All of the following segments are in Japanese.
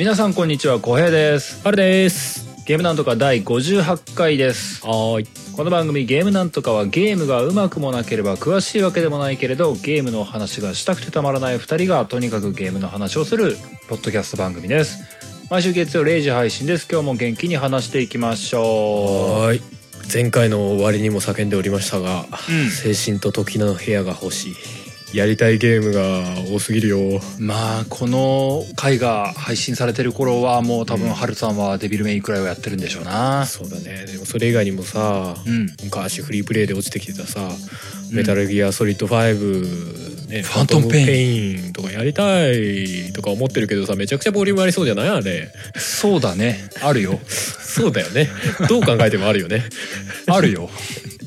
皆さんこんにちは、小平です。あれです。ゲームなんとか第58回です。はーい。この番組ゲームなんとかはゲームがうまくもなければ詳しいわけでもないけれど、ゲームの話がしたくてたまらない2人がとにかくゲームの話をするポッドキャスト番組です。毎週月曜0時配信です。今日も元気に話していきましょはーい。前回の終わりにも叫んでおりましたが、うん精神と時の部屋が欲しい。やりたいゲームが多すぎるよ。う。まあ、この回が配信されてる頃はもう多分、うんハルさんはデビルメイクライをやってるんでしょうな。そうだね。でもそれ以外にもさ、うん。昔フリープレイで落ちてきてたさ、うんメタルギアソリッド5、ね、ファントムペインペインとかやりたいとか思ってるけどさ、めちゃくちゃボリュームありそうじゃないあれ。そうだね。あるよ。そうだよね。どう考えてもあるよね。あるよ。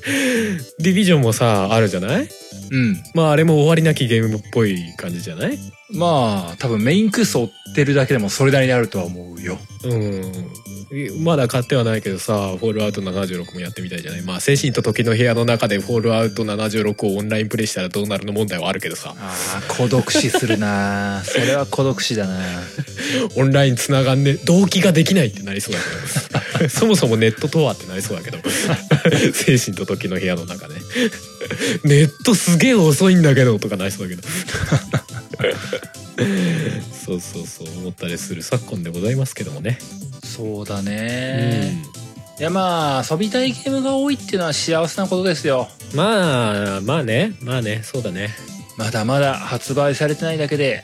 ディビジョンもさ、あるじゃない？うん。まああれも終わりなきゲームっぽい感じじゃない？まあ、多分メインクース追ってるだけでもそれなりにあるとは思うよ。うん。まだ買ってはないけどさ、フォールアウト76もやってみたいじゃない？まあ、精神と時の部屋の中でフォールアウト76をオンラインプレイしたらどうなるの問題はあるけどさ、ああ、孤独死するな それは孤独死だなオンライン繋がんね、動機ができないってなりそうだけど、そもそもネットとはってなりそうだけど、精神と時の部屋の中ね。ネットすげえ遅いんだけどとかなりそうだけど。そうそうそう思ったりする昨今でございますけどもね。そうだね、いやまあ、遊びたいゲームが多いっていうのは幸せなことですよ。まあまあね。まあね。そうだね。まだまだ発売されてないだけで、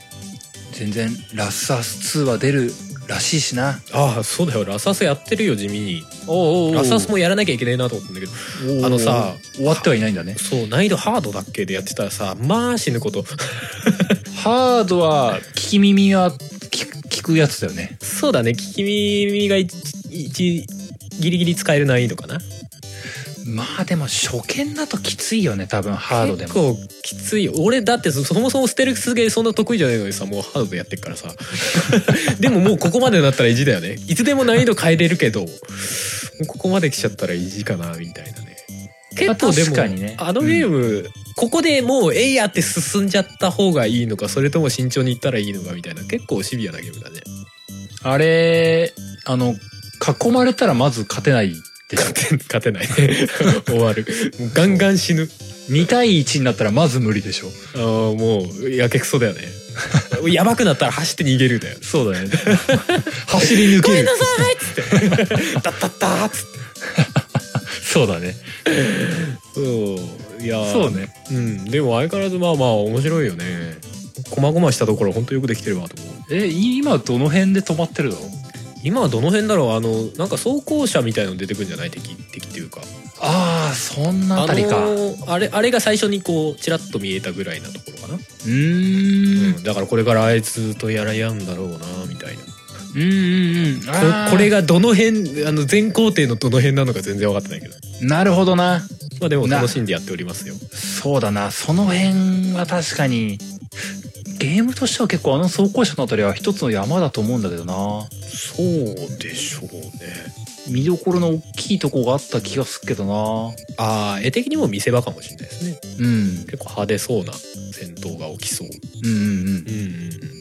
全然ラスアス2は出るらしいしな。ああそうだよ。ラサスやってるよ地味に。おうおうおう。ラサスもやらなきゃいけないなと思ったんだけど。あのさ終わってはいないんだね。そう難易度ハードだっけでやってたらさまあ死ぬこと。ハードは、聞き耳は聞くやつだよね。そうだね。聞き耳が一一ギリギリ使える難易度かなまあでも初見だときついよね、多分ハードで結も。構きついよ。俺だってそそもそもステルスゲーそんな得意じゃないのにさもうハードでやってっからさ。でももうここまでだったら意地だよね。いつでも難易度変えれるけどここまで来ちゃったら意地かなみたいなね。結構でも、確かにね。あのゲーム、ここでもうえいやって進んじゃった方がいいのかそれとも慎重にいったらいいのかみたいな結構シビアなゲームだね。あれ、あの、囲まれたらまず勝てないでしょ。勝てない 終わるもうガンガン死ぬ2対1になったらまず無理でしょ。あーもうやけくそだよね やばくなったら走って逃げるだよそうだね。走り抜ける。ごめんなさいっつって「ダッダッダー」っつってそうだね。そういやーそうね。うんでも相変わらずまあまあ面白いよねこまごましたところ本当よくできてるわと思うえ、今どの辺で止まってるの？今はどの辺だろう？あのなんか装甲車みたいの出てくるんじゃない？敵敵っていうかああ、そんなあたりか。のーあれあれが最初にこうちらっと見えたぐらいなところかな、ーん。うんだからこれからあいつとやらやんだろうなみたいなうんうんうん。こあーこれがどの辺あの全工程のどの辺なのか全然分かってないけどなるほどな。まあでもな楽しんでやっておりますよそうだな。その辺は確かに、ゲームとしては結構あの走行車のあたりは一つの山だと思うんだけどな。そうでしょうね見どころの大きいとこがあった気がするけどな。ああ絵的にも見せ場かもしれないですねうん。結構派手そうな戦闘が起きそううんうんうん。うんうんうん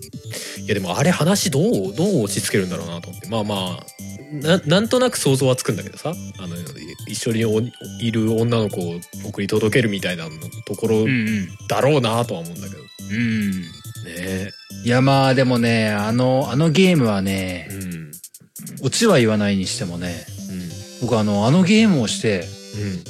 いやでもあれ話どうどう落ち着けるんだろうなと思ってまあまあななんとなく想像はつくんだけどさ。あの一緒においる女の子を送り届けるみたいなのところうんうん。だろうなとは思うんだけど、うん。ね。えいやまあでもね、あの、あのゲームはねう、ん。オチは言わないにしてもね、うん。僕あの、あのゲームをして、うん。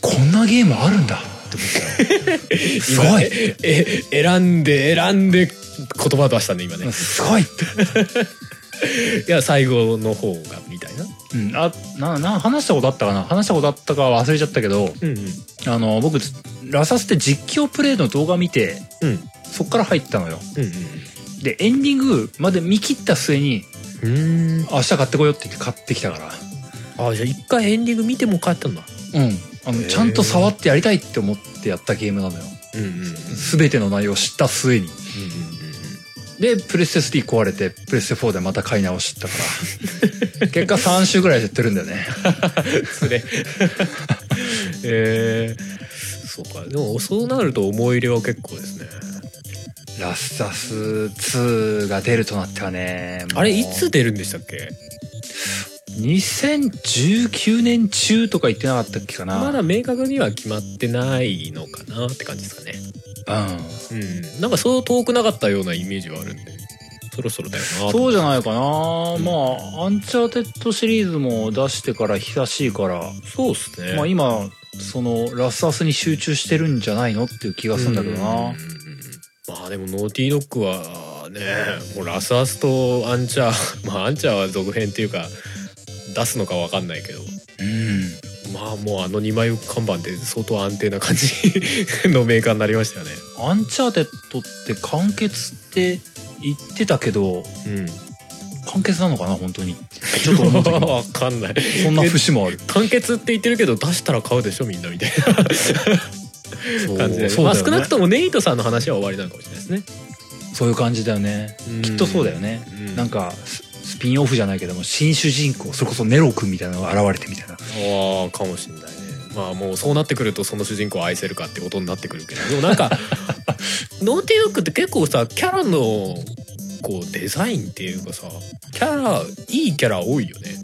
こんなゲームあるんだ。って思ったよ。すごい。ええ選んで選んで言葉出したね今ね。すごい いや最後の方がみたいな。うん、あ、な、な、話したことあったかな？話したことあったかは忘れちゃったけど、うんあの、僕、ラサスって実況プレイの動画見て、うん。そっから入ったのよ。うんで、エンディングまで見切った末に、うん。うん明日買ってこようって言って買ってきたから。あじゃあ一回エンディング見ても帰ったんだ。うん。あの、ちゃんと触ってやりたいって思ってやったゲームなのよ。うんうんうん。うんすべての内容を知った末に。うんで、プレステ3壊れて、プレステ4でまた買い直したから。結果3週ぐらいでやってるんだよね。それ。えー、そうか。でもそうなると思い入れは結構ですね。ラスタス2が出るとなってはねあれいつ出るんでしたっけ？2019年中とか言ってなかったっけかな？まだ明確には決まってないのかなって感じですかね。うん。うん。なんかそう遠くなかったようなイメージはあるんで。そろそろだよなそうじゃないかな、んまあアンチャーテッドシリーズも出してから久しいから、そうっすね。まあ今そのラスアスに集中してるんじゃないのっていう気がするんだけどな。まあでもノーティードッグはねもうラスアスとアンチャー まあアンチャーは続編っていうか出すのかわかんないけど。うん。まあもうあの2枚看板で相当安定な感じ のメーカーになりましたよね。アンチャーテッドって完結って言ってたけどうん。完結なのかな本当に。ちょっと思う時もわかんない。そんな節もある。完結って言ってるけど出したら買うでしょみんなみたいな。そう。感じで、ね。まあ少なくともネイトさんの話は終わりなのかもしれないですね。そういう感じだよね。きっとそうだよね。うん。なんかススピンオフじゃないけども新主人公それこそネロ君みたいなのが現れてみたいな。ああかもしんないね。まあもうそうなってくるとその主人公を愛せるかってことになってくるけど。でもなんかノーティードッグって結構さキャラのこうデザインっていうかさキャラいいキャラ多いよね。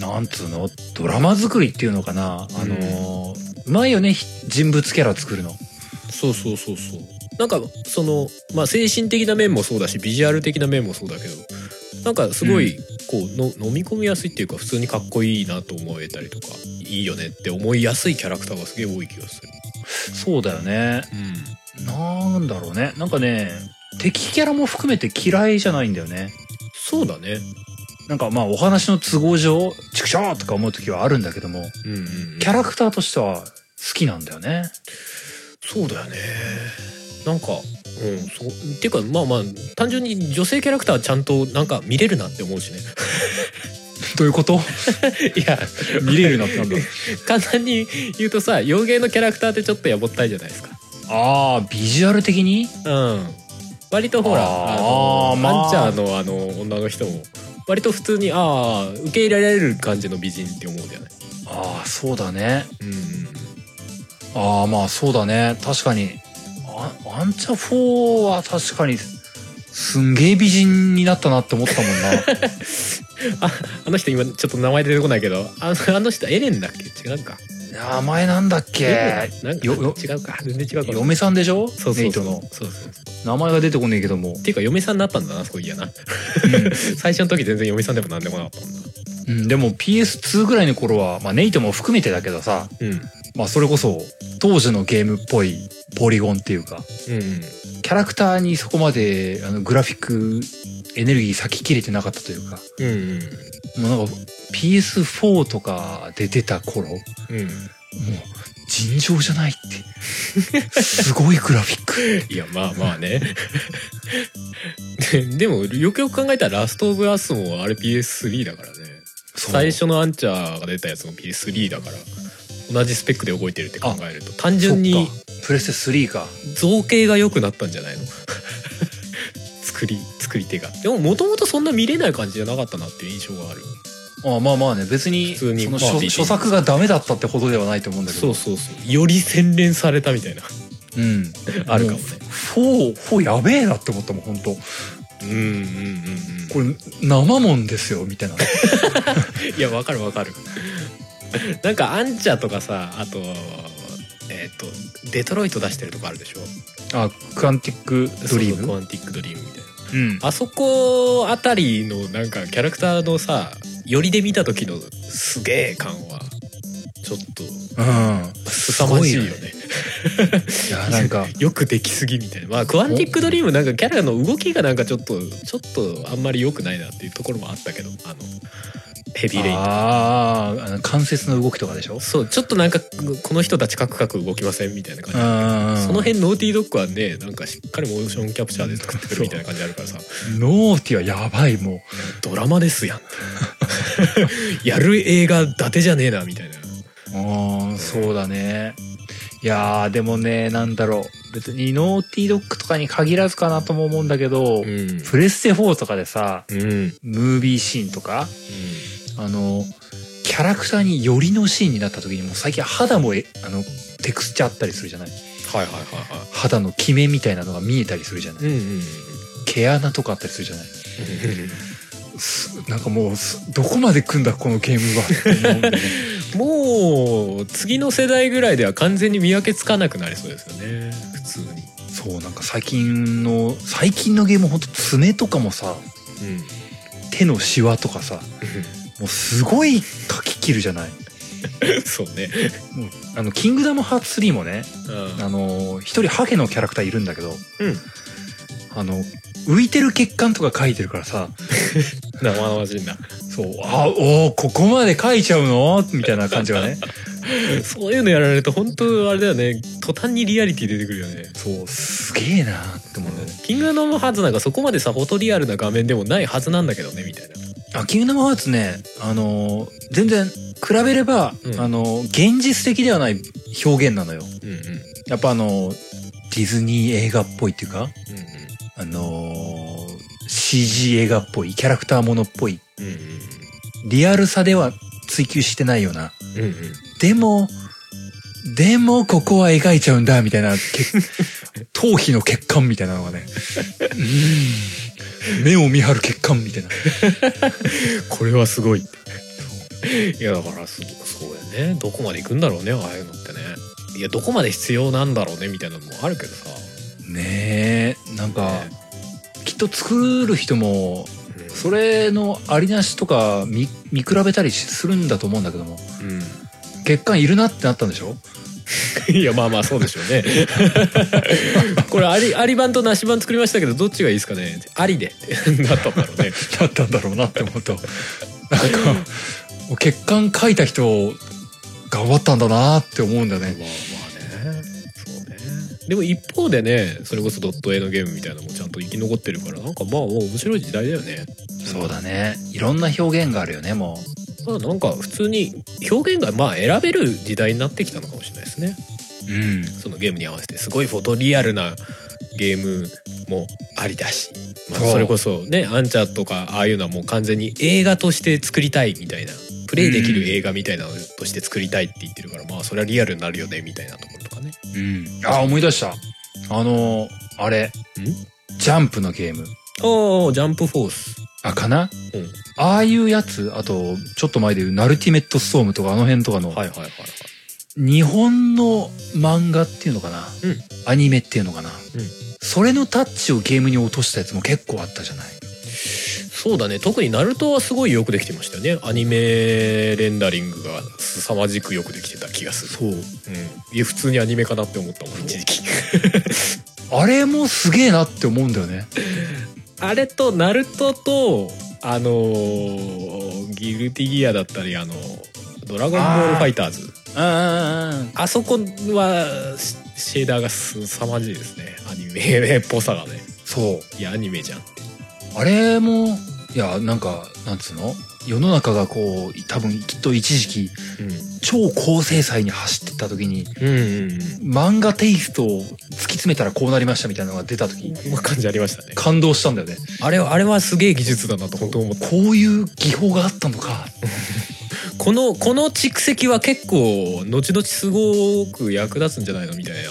なんつうの？ドラマ作りっていうのかな。あのーうまいよねひ人物キャラ作るの。そうそうそうそう。なんかそのまあ精神的な面もそうだしビジュアル的な面もそうだけどなんかすごいこうの飲み込みやすいっていうか普通にかっこいいなと思えたりとかいいよねって思いやすいキャラクターがすげえ多い気がする。そうだよね。うん。なんだろうね。なんかね敵キャラも含めて嫌いじゃないんだよね。そうだね。なんかまあお話の都合上チクショーとか思う時はあるんだけどもうんうんうん。キャラクターとしては好きなんだよね。そうだよね。なんかうん。そう。っていうかまあまあ単純に女性キャラクターはちゃんとなんか見れるなって思うしね。どういうこと？いや。見れるなってなんだ。簡単に言うとさ洋芸のキャラクターってちょっとやぼったいじゃないですか。ああビジュアル的に？うん。割とほらあのまあ。アンチャーのあの女の人も割と普通にああ受け入れられる感じの美人って思うじゃない。ああそうだね。うんああまあそうだね。確かにあアンチャ4は確かにすんげえ美人になったなって思ったもんな。ああの人今ちょっと名前出てこないけどあのあの人エレンだっけ？違うか。名前なんだっけ？なんか違うか。全然違うかも。嫁さんでしょ？そうそうそう。ネイトの。そうそうそう。名前が出てこねえけども。っていうか嫁さんになったんだなそういやな。最初の時全然嫁さんでもなんでもなかったもんな。うん、でも PS2 ぐらいの頃は、まあ、ネイトも含めてだけどさ、うん。まあ、それこそ当時のゲームっぽいポリゴンっていうか。うんキャラクターにそこまであのグラフィックエネルギー割き切れてなかったというか。うんうんもうなんか PS4 とかで出た頃もううん尋常じゃないって。すごいグラフィック。いやまあまあね。で でもよくよく考えたらラストオブアスもあれ PS3 だからね。最初のアンチャーが出たやつも PS3 だから同じスペックで動いてるって考えると単純にプレステ3か。造形が良くなったんじゃないの？作り作り手が。でももともとそんな見れない感じじゃなかったなっていう印象がある。あまあまあね。別にそのまあ書書作がダメだったってほどではないと思うんだけど。そうそうそう。より洗練されたみたいな。うん。あるかもね。4、4やべえなって思ったもん、本当うんうんうんうん。これ、生もんですよ、みたいな。いやわかるわかる。なんかアンチャとかさあとえっ、とデトロイト出してるとこあるでしょ？あ、クアンティックドリームクアンティックドリームみたいな。うん。あそこあたりのなんかキャラクターのさ寄りで見た時のすげえ感はちょっとうん。凄まじいよね。いや、なんか、よくできすぎみたいな。まあクアンティックドリームなんかキャラの動きがなんかちょっとちょっとあんまり良くないなっていうところもあったけどあのヘビーレインとか。ああ、あの関節の動きとかでしょ？そうちょっとなんかこの人たちカクカク動きません？みたいな感じ。うん。その辺ノーティードッグはねなんかしっかりモーションキャプチャーで作ってくるみたいな感じあるからさ。ノーティはやばい、もドラマですやん。やる映画伊達じゃねえなみたいな。う。うん、そうだね。いやー、でもね、なんだろう。別にノーティードッグとかに限らずかなとも思うんだけど、うん。プレステ4とかでさ、うん。うんムービーシーンとか、あの、キャラクターに寄りのシーンになった時にもう最近肌もえあのテクスチャーあったりするじゃない？はいはいはいは肌のキメみたいなのが見えたりするじゃない？いうんうん毛穴とかあったりするじゃない？すなんかもうすどこまで来んだこのゲームはって思うんだよね。もう次の世代ぐらいでは完全に見分けつかなくなりそうですよね。普通に。そうなんか最近の最近のゲームほんと爪とかもさうん。手のシワとかさもうすごい書き切るじゃない。そうね。もうあの「キングダムハーツ3」もねうん。あの一人ハゲのキャラクターいるんだけどうん。あの浮いてる血管とか書いてるからさ。生々しいんだそう。あおーここまで書いちゃうの？みたいな感じがね。そういうのやられると本当あれだよね。途端にリアリティ出てくるよね。そう。すげえなって思うんだよね。キングダムハーツなんかそこまでさフォトリアルな画面でもないはずなんだけどねみたいなあキングダムハーツねあのー全然比べれば、うん。あのー現実的ではない表現なのよ。うんうん。うんやっぱあのーディズニー映画っぽいっていうかうんあのー CG 映画っぽいキャラクターものっぽい。うんうん。リアルさでは追求してないような。うんうん。でもでもここは描いちゃうんだみたいなけ頭皮 の血管みたいなのがね。うん目を見張る血管みたいな。これはすごい。いやだからすそうやね。どこまで行くんだろうねああいうのってね。いやどこまで必要なんだろうねみたいなのもあるけどさ。ねえなんかねきっと作る人もうん。それのありなしとか見見比べたりするんだと思うんだけども。血管いるなってなったんでしょ？いやまあまあそうでしょうね。これありあり版となし版作りましたけどどっちがいいですかね？ありで。なったんだろうね。だったんだろうなって思うと。なんかもう血管書いた人頑張ったんだなって思うんだよまあねまあね。そうね。でも一方でねそれこそドット絵のゲームみたいなのもちゃんと生き残ってるからなんかまあもう面白い時代だよね。そうだね。いろんな表現があるよねもまあなんか普通に表現がまあ選べる時代になってきたのかもしれないですね。ううん。そのゲームに合わせて。すごいフォトリアルなゲームもありだし、まあ、それこそねアンチャとかああいうのはもう完全に映画として作りたいみたいな。プレイできる映画みたいなのとして作りたいって言ってるから、まあそれはリアルになるよねみたいなところとかね。うん。あ思い出した。あのあれ。ジャンプのゲーム。おージャンプフォースあかな？うん。ああいうやつあとちょっと前で言うナルティメットストームとかあの辺とかのはいはいはいはい。日本の漫画っていうのかな、うん。アニメっていうのかな、うん。それのタッチをゲームに落としたやつも結構あったじゃない？そうだね。特にナルトはすごいよくできてましたよね。アニメレンダリングが凄まじくよくできてた気がする。そう。うん。いや普通にアニメかなって思ったもん一時期。あれもすげえなって思うんだよね あれとナルトとあのーギルティギアだったりあのドラゴンボールファイターズ。ああそこはシシェーダーがすさまじいですね。アニメっぽさがね。そう。いやアニメじゃんあれもいやなんかなんつうの？世の中がこう多分きっと一時期超高精細に走ってった時にうんうんうん。うん漫画テイストを突き詰めたらこうなりましたみたいなのが出た時こんな感じありましたね。感動したんだよね。あれはあれはすげえ技術だなと本当思ったこういう技法があったのか。このこの蓄積は結構後々すごく役立つんじゃないのみたいな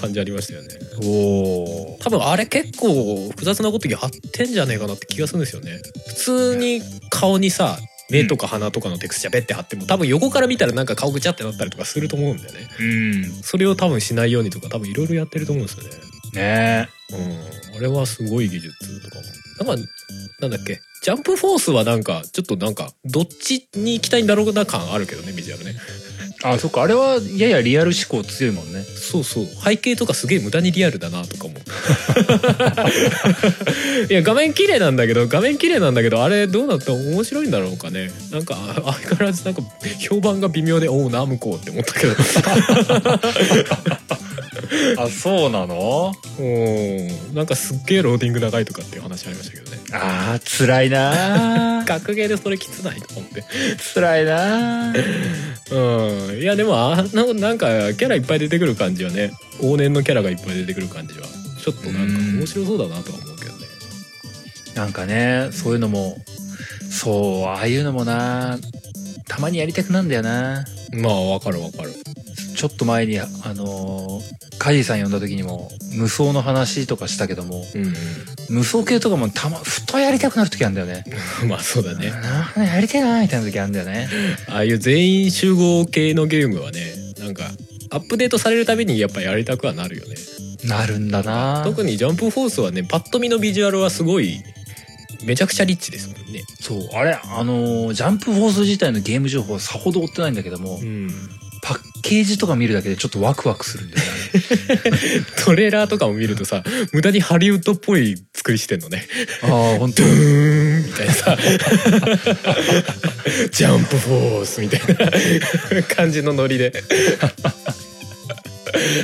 感じありましたよね。おお多分あれ結構複雑なことやってんじゃねえかなって気がするんですよね。普通に顔にさ目とか鼻とかのテクスチャーベッて貼っても多分横から見たらなんか顔ぐちゃってなったりとかすると思うんだよね。うん。それを多分しないようにとか多分いろいろやってると思うんですよね。ねうん。あれはすごい技術とかも。なんかなんだっけ？ジャンプフォースはなんかちょっとなんかどっちに行きたいんだろうな感あるけどねビジュアルねあそっか。あれはややリアル思考強いもんね。そうそう。背景とかすげえ無駄にリアルだなとかも。いや画面綺麗なんだけど画面綺麗なんだけどあれどうなった？ら面白いんだろうかね。なんかあ相変わらずなんか評判が微妙でおうナムコって思ったけど。あそうなの？うんなんかすっげえローディング長いとかっていう話ありましたけどね。あー辛いなー。学芸でそれきつないと思って。辛いなーうんいやでもあのなんかキャラいっぱい出てくる感じはね往年のキャラがいっぱい出てくる感じはちょっとなんか面白そうだなとは思うけどね。なんかねそういうのもそうああいうのもな。たまにやりたくなんだよな。まあわかるわかるちょっと前にあのーカジさん呼んだ時にも無双の話とかしたけどもうん無双系とかもたまふとやりたくなる時あるんだよね。う んまあそうだね。なやりてえなみたいな時あるんだよね。ああいう全員集合系のゲームはねなんかアップデートされるたびにやっぱやりたくはなるよね。なるんだな。特にジャンプフォースはねパッと見のビジュアルはすごいめちゃくちゃリッチですもんね。そうあれあのージャンプフォース自体のゲーム情報はさほど追ってないんだけども、うんケージとか見るだけでちょっとワクワクするんだよね。トレーラーとかも見るとさ無駄にハリウッドっぽい作りしてんのね。ああ本当ドゥーンみたいなさ。ジャンプフォースみたいな感じのノリで。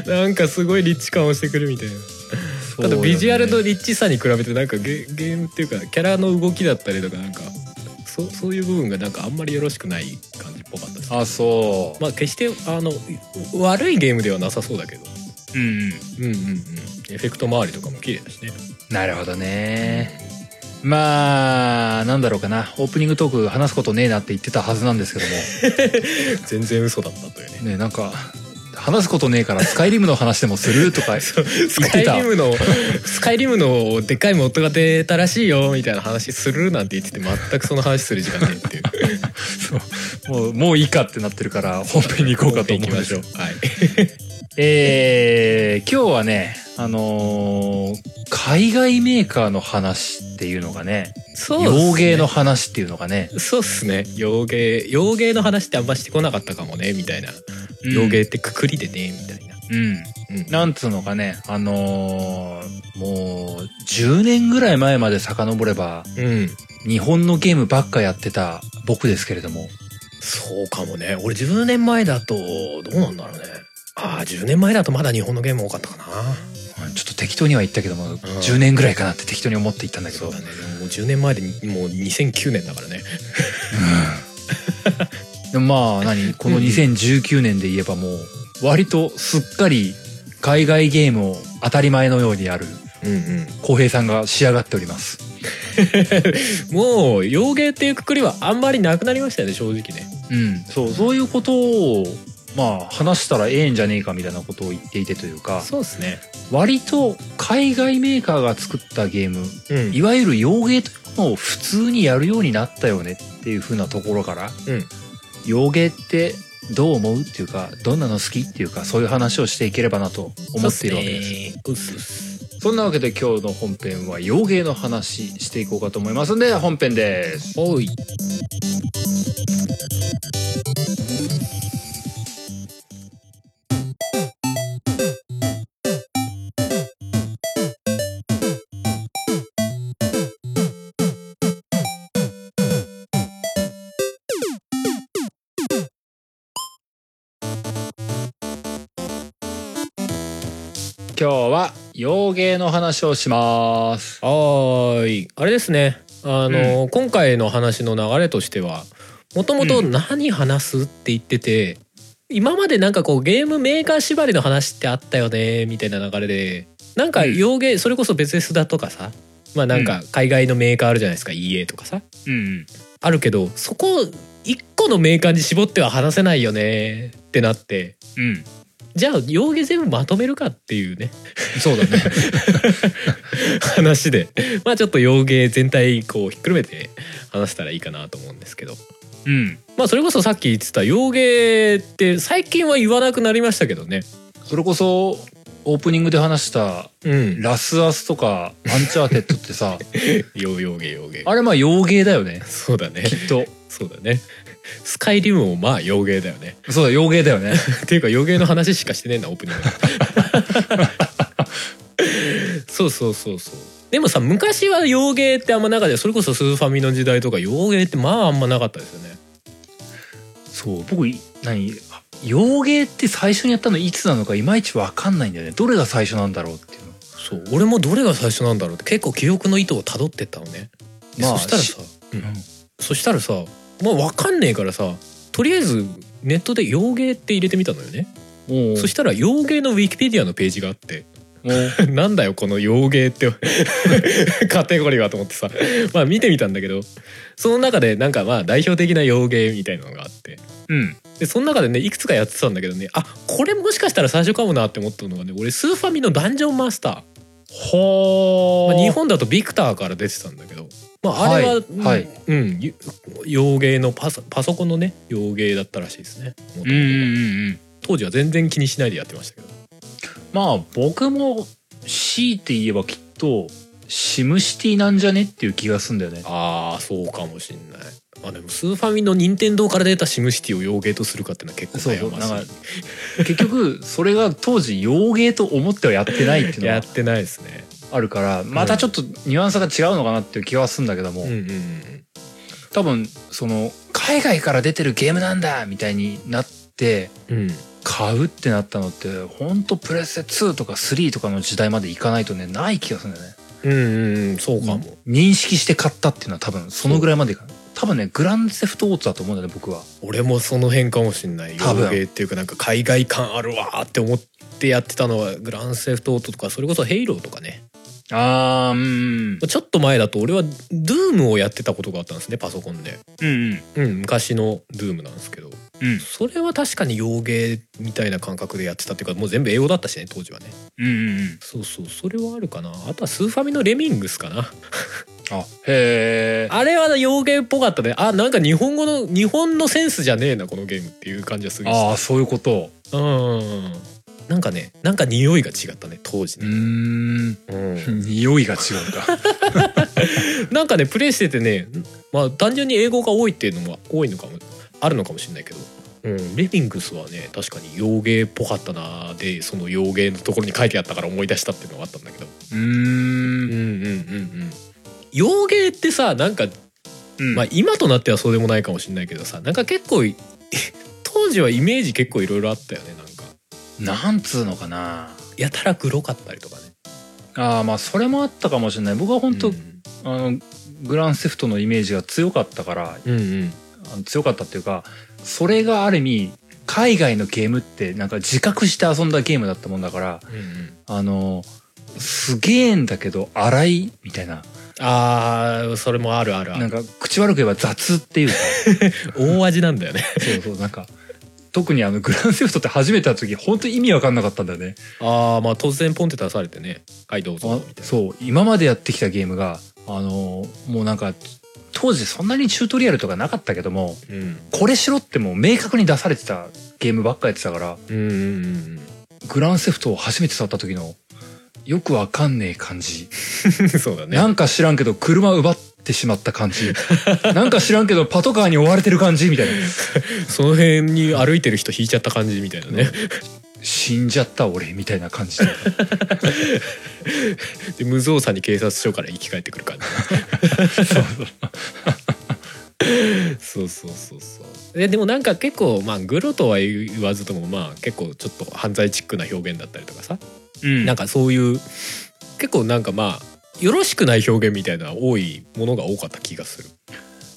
なんかすごいリッチ感をしてくるみたいな。あとビジュアルのリッチさに比べてなんかゲゲームっていうかキャラの動きだったりとかなんかそそういう部分がなんかあんまりよろしくない感じ。っぽかった。ですあそう。まあ決してあの悪いゲームではなさそうだけど。うんうん。うんうんうん。エフェクト周りとかも綺麗だしね。なるほどね。まあなんだろうかな。オープニングトーク話すことねえなって言ってたはずなんですけど 全然嘘だったというね。もねなんか話すことねえからスカイリムの話でもするとかスカイ言ってた。リムのスカイリムのでっかいモッドが出たらしいよみたいな話するなんて言ってて全くその話する時間ねえっていう。そう。もうもういいかってなってるから本編に行こうかと思うんですよ行きましょ。うはい。えー、今日はねあのー海外メーカーの話っていうのがねそうっすね。洋芸の話っていうのがね。そうっすね。洋芸洋芸の話ってあんましてこなかったかもねみたいな、うん。洋芸ってくくりでねみたいな、うん。うん。なんつうのかねあのーもう10年ぐらい前まで遡ればうん。日本のゲームばっかやってた僕ですけれども。そうかもね。俺10年前だとどうなんだろうね。ああ10年前だとまだ日本のゲーム多かったかなちょっと適当には言ったけども、10年ぐらいかなって適当に思って言ったんだけど。そうだね。でももう10年前でもう2009年だからね。うん。まあ何この2019年で言えばもう割とすっかり海外ゲームを当たり前のようにやる浩平さんが仕上がっております。もう洋芸っていうくくりはあんまりなくなりましたよね正直ね。うん。そうそういうことをまあ話したらええんじゃねえかみたいなことを言っていてというか。そうですね割と海外メーカーが作ったゲームうん。いわゆる洋芸というのを普通にやるようになったよねっていう風なところから、うん。洋芸ってどう思うっていうかどんなの好きっていうかそういう話をしていければなと思っているわけです。うっすうっすそんなわけで今日の本編は洋芸の話していこうかと思います。んで本編です。おい今日は洋芸の話をします。はーい。あれですね。あの、今回の話の流れとしてはもともと何話すって言ってて、今までなんかこうゲームメーカー縛りの話ってあったよねみたいな流れでなんか洋芸、それこそ別スだとかさまあなんか海外のメーカーあるじゃないですか EA とかさ。うん。あるけどそこ一個のメーカーに絞っては話せないよねってなって。うんじゃあ洋ゲー全部まとめるかっていうね。そうだね。話で。まあちょっと洋ゲー全体こうひっくるめて話したらいいかなと思うんですけど。うん。まあそれこそさっき言ってた洋ゲーって最近は言わなくなりましたけどね。それこそオープニングで話したうん。ラスアスとかアンチャーテッドってさ 洋洋ゲー洋ゲー。あれまあ洋ゲーだよね。そうだね。きっと。そうだね。スカイリムもまあ洋芸だよね。そうだ洋芸だよね。っていうか洋芸の話しかしてねえんだオープニング。そうそうそうそう。でもさ昔は洋芸ってあんまなかったそれこそスーファミの時代とか洋芸ってまああんまなかったですよね。そう僕い何？洋芸って最初にやったのいつなのかいまいち分かんないんだよね。どれが最初なんだろうっていうの。そう俺もどれが最初なんだろうって結構記憶の糸をたどってったのね、でまあそしたらさ、うん。そしたらさまあ分かんねえからさとりあえずネットで洋芸って入れてみたのよね、そしたら洋芸のウィキペディアのページがあってお なんだよこの洋芸って カテゴリーはと思ってさ。まあ見てみたんだけどその中でなんかまあ代表的な洋芸みたいなのがあって。うんでその中でねいくつかやってたんだけどねあこれもしかしたら最初かもなって思ったのがね俺スーファミのダンジョンマスター、ほー。まあ、日本だとビクターから出てたんだけど、まあ、あれは、はい。はいうんゆ洋芸のパソパソコンのね洋芸だったらしいですね。うんうんうんうん。当時は全然気にしないでやってましたけど。まあ僕も強いて言えばきっとシムシティなんじゃねっていう気がすんだよね。ああそうかもしんないあでもスーファミの任天堂から出たシムシティを洋芸とするかっていうのは結構そう悩まなんかし結局それが当時洋芸と思ってはやってないっていうのやってないですね。あるからまたちょっとニュアンスが違うのかなっていう気はするんだけども、うんうんうん多分その海外から出てるゲームなんだみたいになってうん。買うってなったのってほんとプレステ2とか3とかの時代までいかないとねない気がするんだよね。うんうんうんそうかも、認識して買ったっていうのは多分そのぐらいまでいかない多分ねグランセフトオートだと思うんだよね僕は。俺もその辺かもしんない。多分。洋芸っていうかなんか海外感あるわーって思ってやってたのはグランセフトオートとかそれこそヘイローとかね。あーうんちょっと前だと俺はドゥームをやってたことがあったんですねパソコンで。うんうん。昔のドゥームなんですけど。うん。それは確かに洋芸みたいな感覚でやってたっていうかもう全部英語だったしね当時はね。うんうんうん。そうそうそれはあるかな。あとはスーファミのレミングスかなあへえあれは洋芸っぽかったね。あなんか日本語の日本のセンスじゃねえなこのゲームっていう感じがするああそういうこと。うんなんかねなんか匂いが違ったね当時ね、ん。うん、匂いが違うんだ なんかねプレイしててねまあ単純に英語が多いっていうのも多いのかもあるのかもしれないけど、うん、レミングスはね確かに洋芸っぽかったなでその洋芸のところに書いてあったから思い出したっていうのがあったんだけど。うーん。うんうんうんうん洋芸ってさなんか、うん。まあ今となってはそうでもないかもしれないけどさなんか結構 当時はイメージ結構いろいろあったよねなんか。なんつうのかな。やたら黒かったりとかね。ああまあそれもあったかもしれない。僕は本当、うん。あのグランセフトのイメージが強かったからうんうん。あの強かったっていうかそれがある意味海外のゲームってなんか自覚して遊んだゲームだったもんだからうんうん。あのすげえんだけど荒いみたいなあーそれもあるあるある。なんか口悪く言えば雑っていうか。大味なんだよね。そうそうなんか特にあのグランセフトって初めてた時本当に意味わかんなかったんだよね。ああまあ突然ポンって出されてね。はいどうぞ。そう今までやってきたゲームがあのもうなんか当時そんなにチュートリアルとかなかったけどもうん。これしろってもう明確に出されてたゲームばっかやってたからうんうんうん。グランセフトを初めて触った時のよくわかんねえ感じ、う んそうだね。なんか知らんけど車奪ってしまった感じ。なんか知らんけどパトカーに追われてる感じみたいな。その辺に歩いてる人引いちゃった感じみたいなね。死んじゃった俺みたいな感じでで無造作に警察署から生き返ってくる感じ。そうそう。そうそうででもなんか結構まあグロとは言わずともまあ結構ちょっと犯罪チックな表現だったりとかさ、うんなんかそういう結構なんかまあよろしくない表現みたいな多いものが多かった気がする。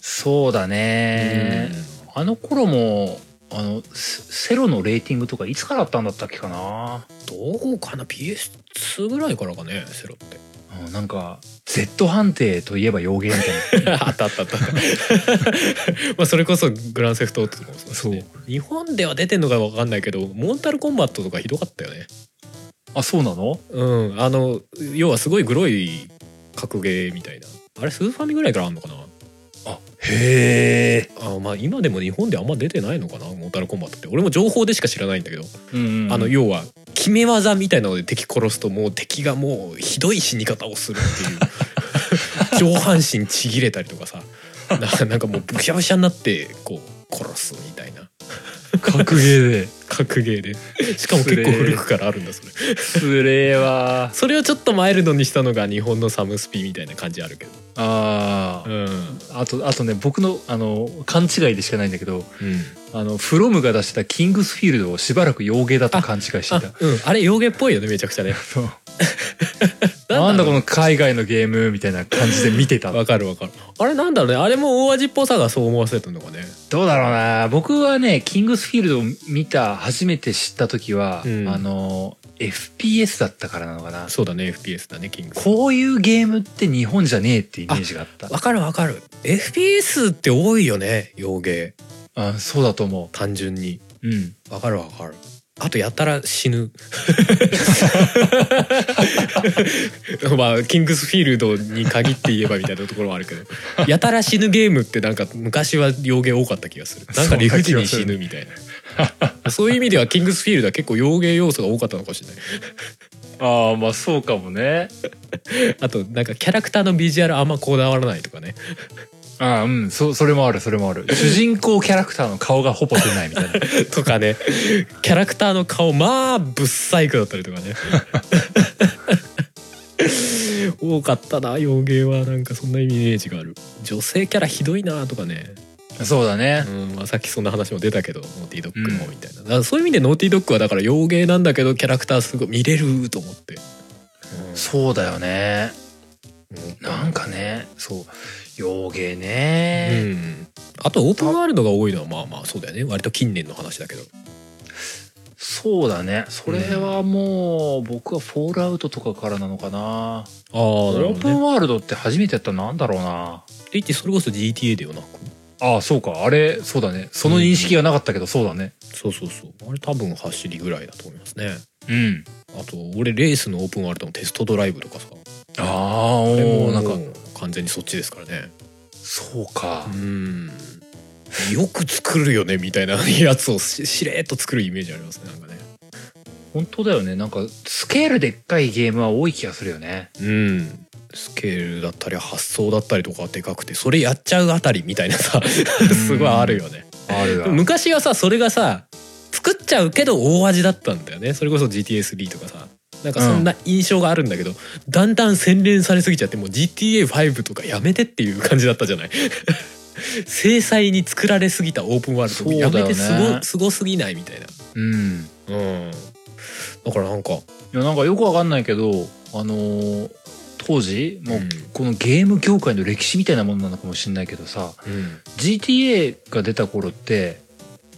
そうだねあの頃もあのセセロのレーティングとかいつからあったんだったっけかな？どうかな？PS2 ぐらいからかねセロって。うんなんか Z 判定といえば洋芸みたいな あったあったあった。まあそれこそグランセフトオートとかもそう日本では出てんのかわかんないけどモンタルコンバットとかひどかったよね。あそうなの？うん。あの要はすごいグロい格ゲーみたいな。あれスーファミぐらいからあんのかな？あへえ、あまあ今でも日本であんま出てないのかな？モンタルコンバットって。俺も情報でしか知らないんだけど、うんうんあの要は決め技みたいなので敵殺すともう敵がもうひどい死に方をするっていう。上半身ちぎれたりとかさ。ななんかもうブシャブシャになってこう殺すみたいな。格ゲーで。格ゲーで。しかも結構古くからあるんだそれ。つれえわ。それをちょっとマイルドにしたのが日本のサムスピみたいな感じあるけど。あー。うん。あとあとね僕のあの勘違いでしかないんだけどうん。あのフロムが出したキングスフィールドをしばらく洋芸だと勘違いしてた。うん。あれ洋芸っぽいよねめちゃくちゃね なんだこのの海外のゲームみたいな感じで見てたわかるわかる。あれなんだろうね。あれも大味っぽさがそう思わせたのかね。どうだろうな。僕はねキングスフィールドを見た初めて知った時は、うん。あの FPS だったからなのかな。そうだね。FPS だねキング。スこういうゲームって日本じゃねえってイメージがあった。わかるわかる。FPS って多いよね洋芸。あそうだと思単純に。ううん。わかるわかるあとやたら死ぬ。まあキングスフィールドに限って言えばみたいなところはあるけど。やたら死ぬゲームってなんか昔は洋芸多かった気がする。なんか理不尽に死ぬみたいな。そういう意味ではキングスフィールドは結構洋芸要素が多かったのかもしれない。ああまあそうかもね。あとなんかキャラクターのビジュアルあんまこだわらないとかねああうんそそれもあるそれもある。主人公キャラクターの顔がほぼ出ないみたいな。とかね。キャラクターの顔まあブッサイクだったりとかね。多かったな洋ゲーはなんかそんなイメージがある。女性キャラひどいなとかね、そうだね。うんまあ、さっきそんな話も出たけどノーティードッグもみたいな、だからそういう意味でノーティードッグはだから洋ゲーなんだけどキャラクターすごい見れると思って、そうだよね。うん。なんかね。そう洋芸うね、ん。あとオープンワールドが多いのはまあまあそうだよね。割と近年の話だけど。そうだね。それはもう僕はフォールアウトとかからなのかな。ああオープンワールドって初めてやったのなんだろうな。って言ってそれこそ GTA でよなくああそうか。あれそうだね。その認識がなかったけどそうだね。そうそうそう。あれ多分走りぐらいだと思いますね。うん。あと俺レースのオープンワールドのテストドライブとかさ。ああれもーなんか完全にそっちですからね。そうか。うん。よく作るよねみたいな やつをししれっと作るイメージありますねなんかね。本当だよね。なんかスケールでっかいゲームは多い気がするよね。うん。スケールだったり発想だったりとかでかくてそれやっちゃうあたりみたいなさすごいあるよね。あるわ昔はさそれがさ作っちゃうけど大味だったんだよね。それこそ GTA3 とかさなんかそんな印象があるんだけど、だんだん洗練されすぎちゃってもう GTA5 とかやめてっていう感じだったじゃない？精細に作られすぎたオープンワールド。やめてすごすごすぎないみたいな。うん。うん。だからなんか。いやなんかよくわかんないけどあのー当時もううん。このゲーム業界の歴史みたいなものなのかもしれないけどさうん。GTA が出た頃って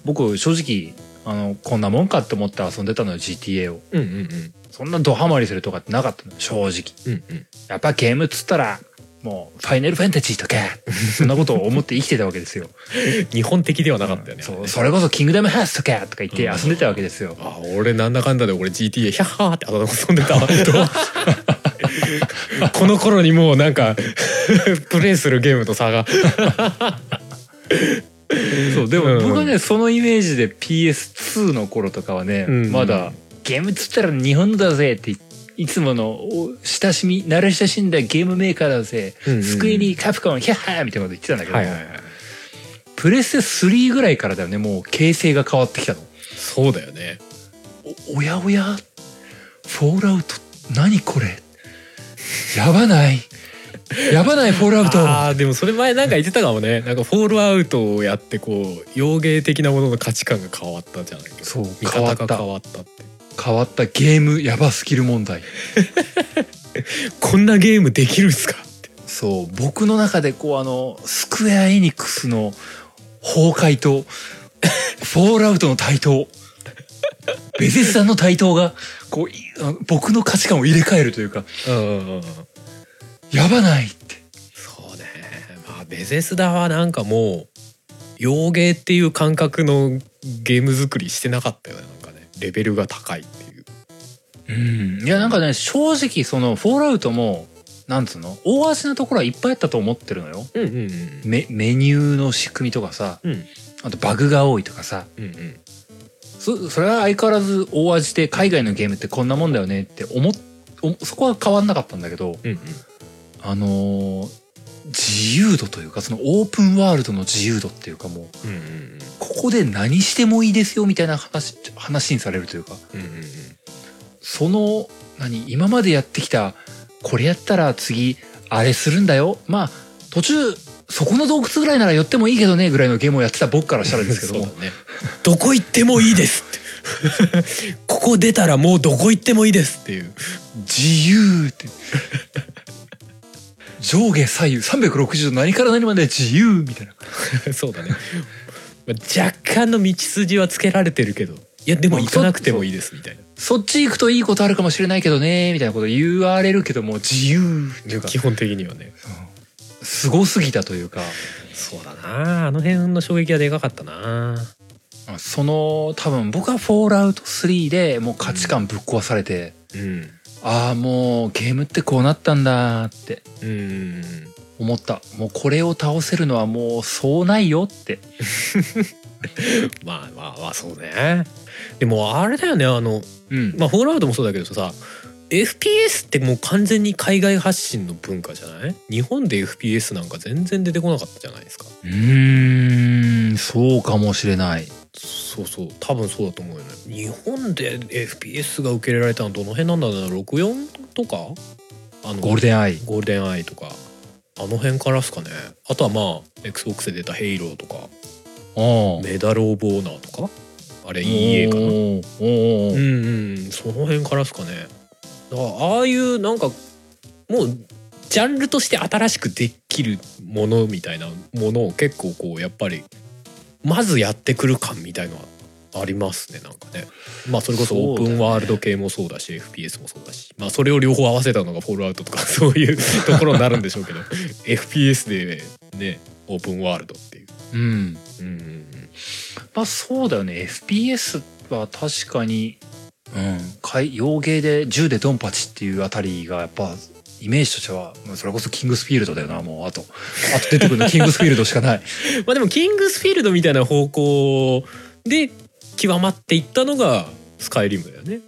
僕正直あのこんなもんかって思って遊んでたのよ GTA を。うんうんうんそんなドハマりするとかってなかったのよ正直。うんうん。やっぱゲームっつったらもうファイナルファンタジーとか そんなことを思って生きてたわけですよ。日本的ではなかったよね、あれね。そうそれこそキングダムハーツとかとか言って遊んでたわけですよ、あ俺なんだかんだで俺 GTA ヒャッハーって遊んでたわ。この頃にもうなんかプレイするゲームと差が。そうでうん。も僕はねそのイメージで PS2 の頃とかはね、うん。まだゲームっつったら日本だぜっていつものお親しみ慣れ親しんだゲームメーカーだぜ、うんうんスクエニカプコンヒャッハーみたいなこと言ってたんだけど、はいはいはい。プレステ3ぐらいからだよねもう形勢が変わってきたの。そうだよね。おおやおや？フォールアウト？何これ？やばない？やばない？フォールアウト。あーでもそれ前なんか言ってたかもね。なんかフォールアウトをやってこう洋芸的なものの価値観が変わったじゃないけど。そう見変わった。方が変わったって変わったゲームやばスキル問題。こんなゲームできるんすか？ってそう僕の中でこうあのスクエア・エニックスの崩壊とフォールアウトの台頭 ベゼスダの台頭がこう僕の価値観を入れ替えるというかうんうんうん。うんやばないって。そうね。まあベゼスダはなんかもう洋芸っていう感覚のゲーム作りしてなかったよねレベルが高いっていう。うん。いやなんかね正直そのフォールアウトもなんつうの？大味なところはいっぱいあったと思ってるのよ。うんうんうん。メメニューの仕組みとかさ。うん。あとバグが多いとかさ。うんうん。そそれは相変わらず大味で海外のゲームってこんなもんだよねって思っおそこは変わんなかったんだけどうんうん。あのー自由度というかそのオープンワールドの自由度っていうかもううんうんここで何してもいいですよみたいな話話にされるというか。うんうんうん。その何今までやってきたこれやったら次あれするんだよ。まあ途中そこの洞窟ぐらいなら寄ってもいいけどねぐらいのゲームをやってた僕からしたらですけども。ね。どこ行ってもいいですって。ここ出たらもうどこ行ってもいいですっていう。自由って上下左右360度何から何まで自由みたいな。そうだね。まあ若干の道筋はつけられてるけどいやでも行かなくてもいいですみたいな。そっち行くといいことあるかもしれないけどねみたいなこと言われるけども自由っていうか基本的にはね。すごすぎたというか。そうだなあの辺の衝撃はでかかったな。その多分僕は「フォールアウト3」でもう価値観ぶっ壊されて、うんああもうゲームってこうなったんだってうん思った。もうこれを倒せるのはもうそうないよって。まあまあまあそうね。でもあれだよねあのうん。まあフォールアウトもそうだけどさ FPS ってもう完全に海外発信の文化じゃない？日本で FPS なんか全然出てこなかったじゃないですか。うーんそうかもしれないそうそう多分そうだと思うよね。日本で FPS が受け入れられたのどの辺なんだろうな？64とか？あのゴールデンアイ。ゴールデンアイとか。あの辺からですかね。あとはまあ XBOX で出た「ヘイロー」とか。お「メダル・オブ・オーナー」とか？あれ EA かな。うんうんその辺からですかね。だからああいうなんかもうジャンルとして新しくできるものみたいなものを結構こうやっぱりまずやってくる感みたいのはありますねなんかね。まあそれこそオープンワールド系もそうだし FPS もそうだし。まあそれを両方合わせたのがフォールアウトとかそういう ところになるんでしょうけど。FPS でねオープンワールドっていう。うん。うん。うんまあそうだよね。FPS は確かにうん。海洋芸で銃でドンパチっていうあたりがやっぱイメージとしてはもうそれこそキングスフィールドだよなもうあと。あと出てくるの キングスフィールドしかない。まあでもキングスフィールドみたいな方向で極まっていったのがスカイリムだよね。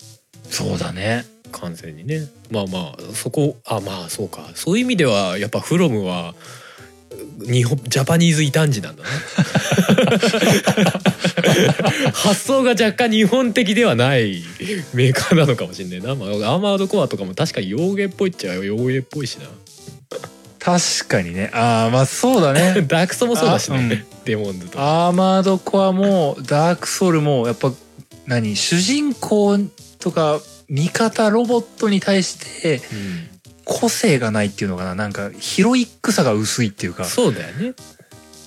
そうだね。完全にね。まあまあそこあまあそうか。そういう意味ではやっぱフロムは日本ジャパニーズ異端児なんだな 発想が若干日本的ではないメーカーなのかもしれないな、まあ、アーマードコアとかも確かに洋芸っぽいっちゃ洋芸っぽいしな。確かにね。ああまあそうだね。ダークソもそうだしね、あうん。デモンズとアーマードコアもダークソウルもやっぱ何？主人公とか味方ロボットに対してうん個性がないっていうのかな。なんかヒロイックさが薄いっていうか。そうだよね。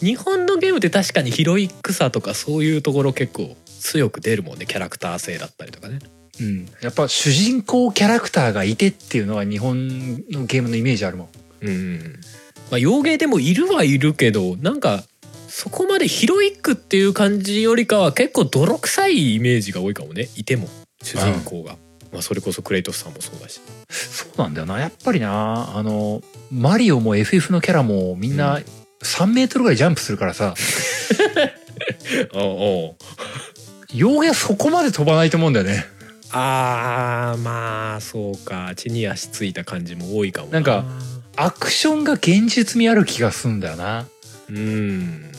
日本のゲームって確かにヒロイックさとかそういうところ結構強く出るもんね。キャラクター性だったりとかね。うん、やっぱ主人公キャラクターがいてっていうのは日本のゲームのイメージあるもん。うん。まあ洋芸でもいるはいるけどなんかそこまでヒロイックっていう感じよりかは結構泥臭いイメージが多いかもね。いても主人公が、まあそれこそクレイトスさんもそうだし。そうなんだよな。やっぱりなあのマリオも FF のキャラもみんうなん。3メートルぐらいジャンプするからさ。おおようやそこまで飛ばないと思うんだよね。あーまあそうか。地に足ついた感じも多いかもな。んかアクションが現実味ある気がすんだよな。うん。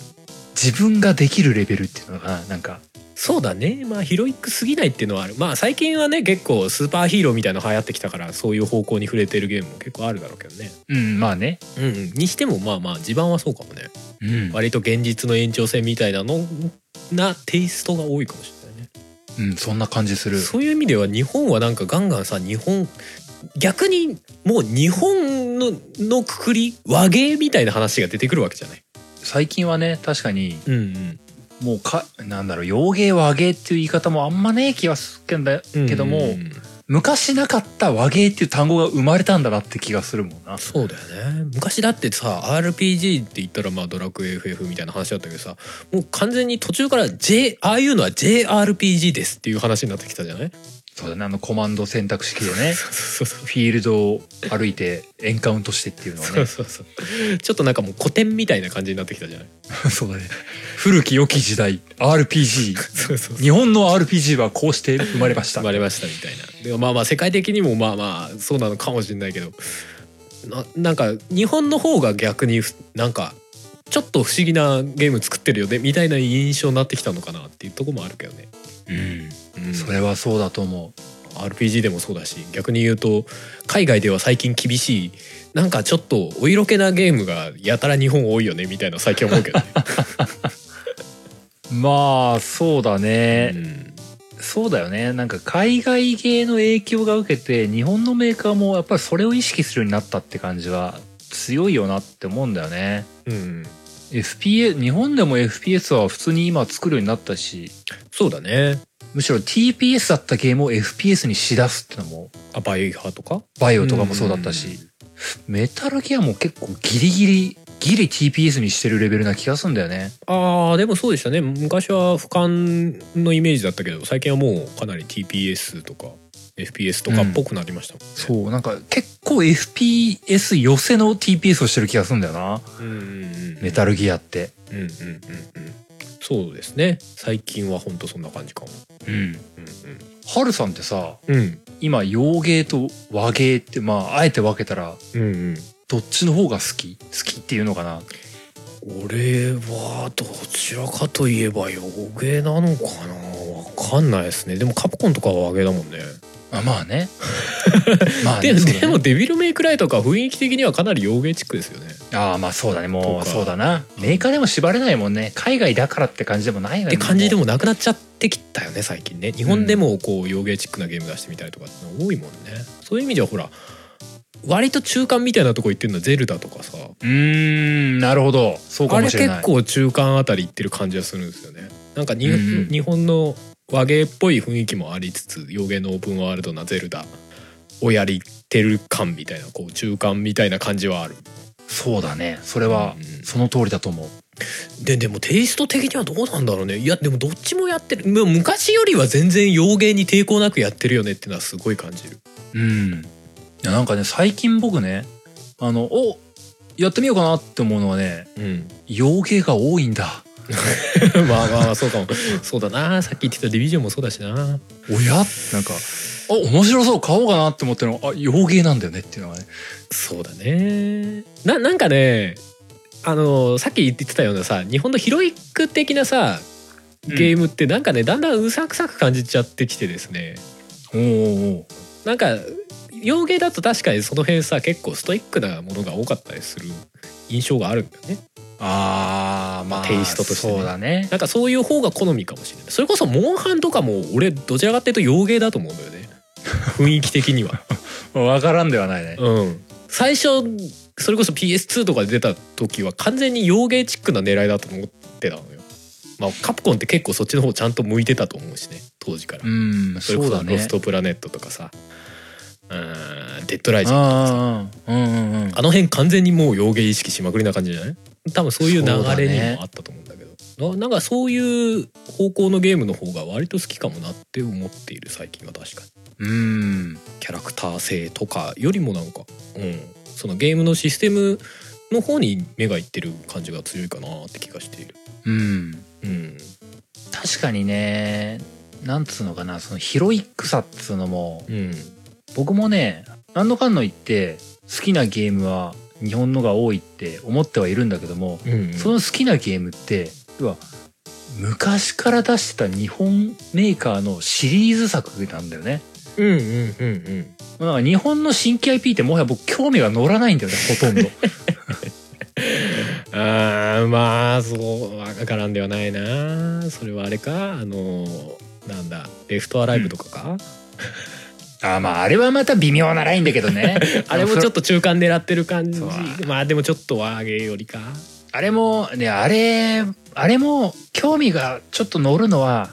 自分ができるレベルっていうのかななんかそうだね。まあヒロイックすぎないっていうのはある。まあ最近はね結構スーパーヒーローみたいなの流行ってきたからそういう方向に触れてるゲームも結構あるだろうけどね。うんまあね。うん、うん、にしてもまあまあ地盤はそうかもね。うん、割と現実の延長線みたいなのなテイストが多いかもしれないね。うん、そんな感じする。そういう意味では日本はなんかガンガンさ日本逆にもう日本ののくくり和芸みたいな話が出てくるわけじゃない。最近はね確かにうんもうかなんだろう洋芸和芸っていう言い方もあんまねえ気はするんだうんけども、うん。昔なかった和芸っていう単語が生まれたんだなって気がするもんな。そうだよね。昔だってさ RPG って言ったらまあドラクエ FF みたいな話だったけどさもう完全に途中から J ああいうのは JRPG ですっていう話になってきたじゃない？そうだね。あのコマンド選択式でね。フィールドを歩いてエンカウントしてっていうのはそうねそうそう。ちょっとなんかもう古典みたいな感じになってきたじゃない？そうだね。古き良き時代。RPG そうそう日本の RPG はこうして生まれました。生まれましたみたいな。でもまあまあ世界的にもまあまあそうなのかもしれないけど。ななんか日本の方が逆にふなんかちょっと不思議なゲーム作ってるよねみたいな印象になってきたのかなっていうところもあるけどね、うんうん、それはそうだと思 RPG でもそうだし逆に言うと海外では最近厳しいなんかちょっとお色気なゲームがやたら日本多いよねみたいな最近思うけどね。う まあそうだね、うん。そうだよね。なんか海外系の影響が受けて日本のメーカーもやっぱりそれを意識するようになったって感じは強いよなって思うんだよね。うん、FPS 日本でも FPS は普通に今作るようになったし。そうだね。むしろ TPS だったゲームを FPS にしだすってのもあバイオハとか？バイオとかもそうだったし、メタルギアも結構ギリギリギリ TPS にしてるレベルな気がするんだよね。あーでもそうでしたね。昔は俯瞰のイメージだったけど最近はもうかなり TPS とか FPS とかっぽくなりましたもんね、そうなんか結構 FPS 寄せの TPS をしてる気がするんだよな。うんうんうん。メタルギアって。うんうんうんうんそうですね。最近はほんとそんな感じかも。うん。ハルさんってさうん。うん今洋芸と和芸ってまああえて分けたらうんうん。どっちの方が好き？好きっていうのかな？俺はどちらかといえば洋芸なのかな？わかんないですね。でもカプコンとかは和芸だもんね。あまあね。まあでねね。でもデビルメイクライとか雰囲気的にはかなり洋芸チックですよねああまあそうだね。もうそうだな。メーカーでも縛れないもんね。海外だからって感じでもないよねって感じでももなくなっちゃってきたよね最近ね。日本でもこう洋芸チックなゲーム出してみたりとかっての多いもんね。そういう意味ではほら割と中間みたいなとこ行ってるのはゼルダとかさ。うんなるほど。そうかあれもしれない。結構中間あたり行ってる感じはするんですよね。なんかに、うんうん。日本の和芸っぽい雰囲気もありつつ洋芸のオープンワールドなゼルダをやりてる感みたいなこう中間みたいな感じはあるそうだね。それはうんその通りだと思う。ででもテイスト的にはどうなんだろうね。いやでもどっちもやってる。昔よりは全然洋芸に抵抗なくやってるよねっていうのはすごい感じる。うん。いやなんかね最近僕ねあのおやってみようかなって思うのはねうん。洋芸が多いんだ まあまあまあそうかも。そうだな。さっき言ってたディビジョンもそうだしな。おや？なんかあ面白そう。買おうかなって思ってるの。あ洋芸なんだよね。っていうのがね。そうだね。ななんかねあのさっき言ってたようなさ日本のヒロイック的なさゲームってなんかね、だんだんうさくさく感じちゃってきてですね。おーおーなんか洋芸だと確かにその辺さ結構ストイックなものが多かったりする印象があるんだよねあーまあテイストとしてね。そうだね。なんかそういう方が好みかもしれない。それこそモンハンとかも俺どちらかっていうと洋芸だと思うんだよね。雰囲気的には。わからんではないね。うん。最初それこそ PS2 とかで出た時は完全に洋芸チックな狙いだと思ってたのよ。まあカプコンって結構そっちの方ちゃんと向いてたと思うしね。当時から。うんそれこそロそうだね。ストプラネットとかさ。うんデッドライジングとかさ。ああうんうんうん。あの辺完全にもう洋芸意識しまくりな感じじゃない？多分そういう流れにもあったと思うんだけど。ななんかそういう方向のゲームの方が割と好きかもなって思っている最近は確かに。うん。キャラクター性とかよりもなんか、うん、そのゲームのシステムの方に目がいってる感じが強いかなって気がしている。うん。うん。確かにねなんつうのかなそのヒロイックさっつうのもうん。僕もね何のかんの言って好きなゲームは日本のが多いって思ってはいるんだけども、うんその好きなゲームって要は昔から出してた日本メーカーのシリーズ作なんだよね。うんうんうんうん。なんか日本の新規 IP ってもはや僕興味が乗らないんだよねほとんど。あーまあそうわからんではないな。それはあれかあのなんだレフトアライブとかか、あまああれはまた微妙なラインだけどね。あれもちょっと中間狙ってる感じ。まあでもちょっと上げよりか。あれもねあれあれも興味がちょっと乗るのは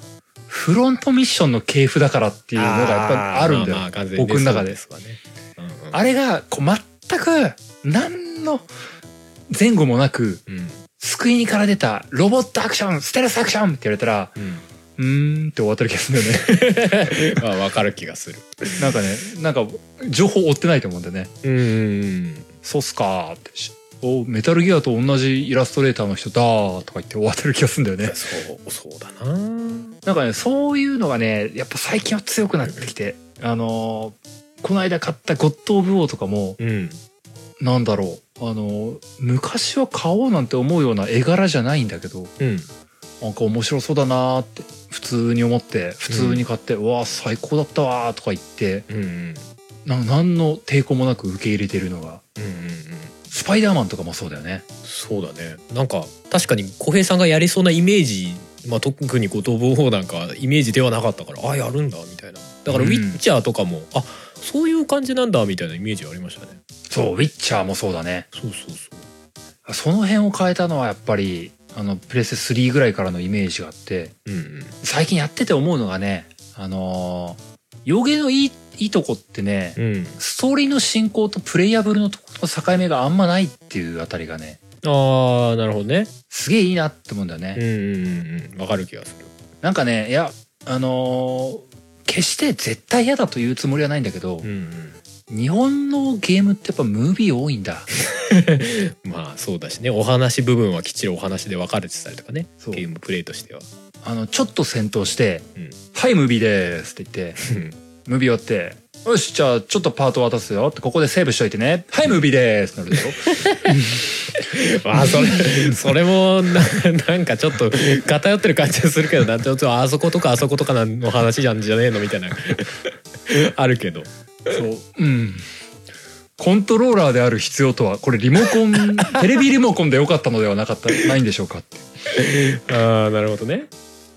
フロントミッションの系譜だからっていうのがやっぱりあるんだよ。まあまあ僕の中で。ね、うんうん。あれがこう全く何の前後もなくうん。スクイニから出たロボットアクションステルスアクションって言われたらうんうーんって終わってる気がするんだよね。まあわかる気がする。なんかねなんか情報追ってないと思うんだよね。うんうんそうっすかーって。しおメタルギアと同じイラストレーターの人だーとか言って終わってる気がするんだよね。そうそうだな。なんかねそういうのがねやっぱ最近は強くなってきてあのーこの間買ったゴッド・オブ・ウォーとかもうん。なんだろう。あのー昔は買おうなんて思うような絵柄じゃないんだけどうんなんか面白そうだなーって普通に思って普通に買って、うわー最高だったわーとか言ってうんうんな何の抵抗もなく受け入れてるのがうんうんうん。スパイダーマンとかもそうだよね。そうだね。なんか確かに小平さんがやりそうなイメージまあ特に後藤防法なんかイメージではなかったからあやるんだみたいな。だからウうん。ィッチャーとかも、あそういう感じなんだみたいなイメージはありましたね。そうウィッチャーもそうだね。そうそうそう。その辺を変えたのはやっぱりあのプレステ3ぐらいからのイメージがあってうんうん。最近やってて思うのがねあのー洋芸のいいいいとこってね、うん。ストーリーの進行とプレイヤブルのところの境目があんまないっていうあたりがねああなるほどね。すげえいいなって思うんだよね、うんうんうんうん。わかる気がする。なんかねいやあのー決して絶対嫌だというつもりはないんだけどう、ん日本のゲームってやっぱムービー多いんだ。う んまあそうだしね。お話部分はきっちりお話で分かれてたりとかね。そう。ゲームプレイとしては。あのちょっと戦闘してうん「はいムービーです」って言ってムービー終わって「よしじゃあちょっとパート渡すよ」ってここでセーブしといてね「はいムービーです」なるでしょ。まあそれそれもななんかちょっと偏ってる感じがするけどな。ちょっとあそことかあそことかの話じゃんじゃねえのみたいな。あるけどそう。うん。コントローラーである必要とはこれリモコン テレビリモコンでよかったのではなかったないんでしょうかって。ああなるほどね、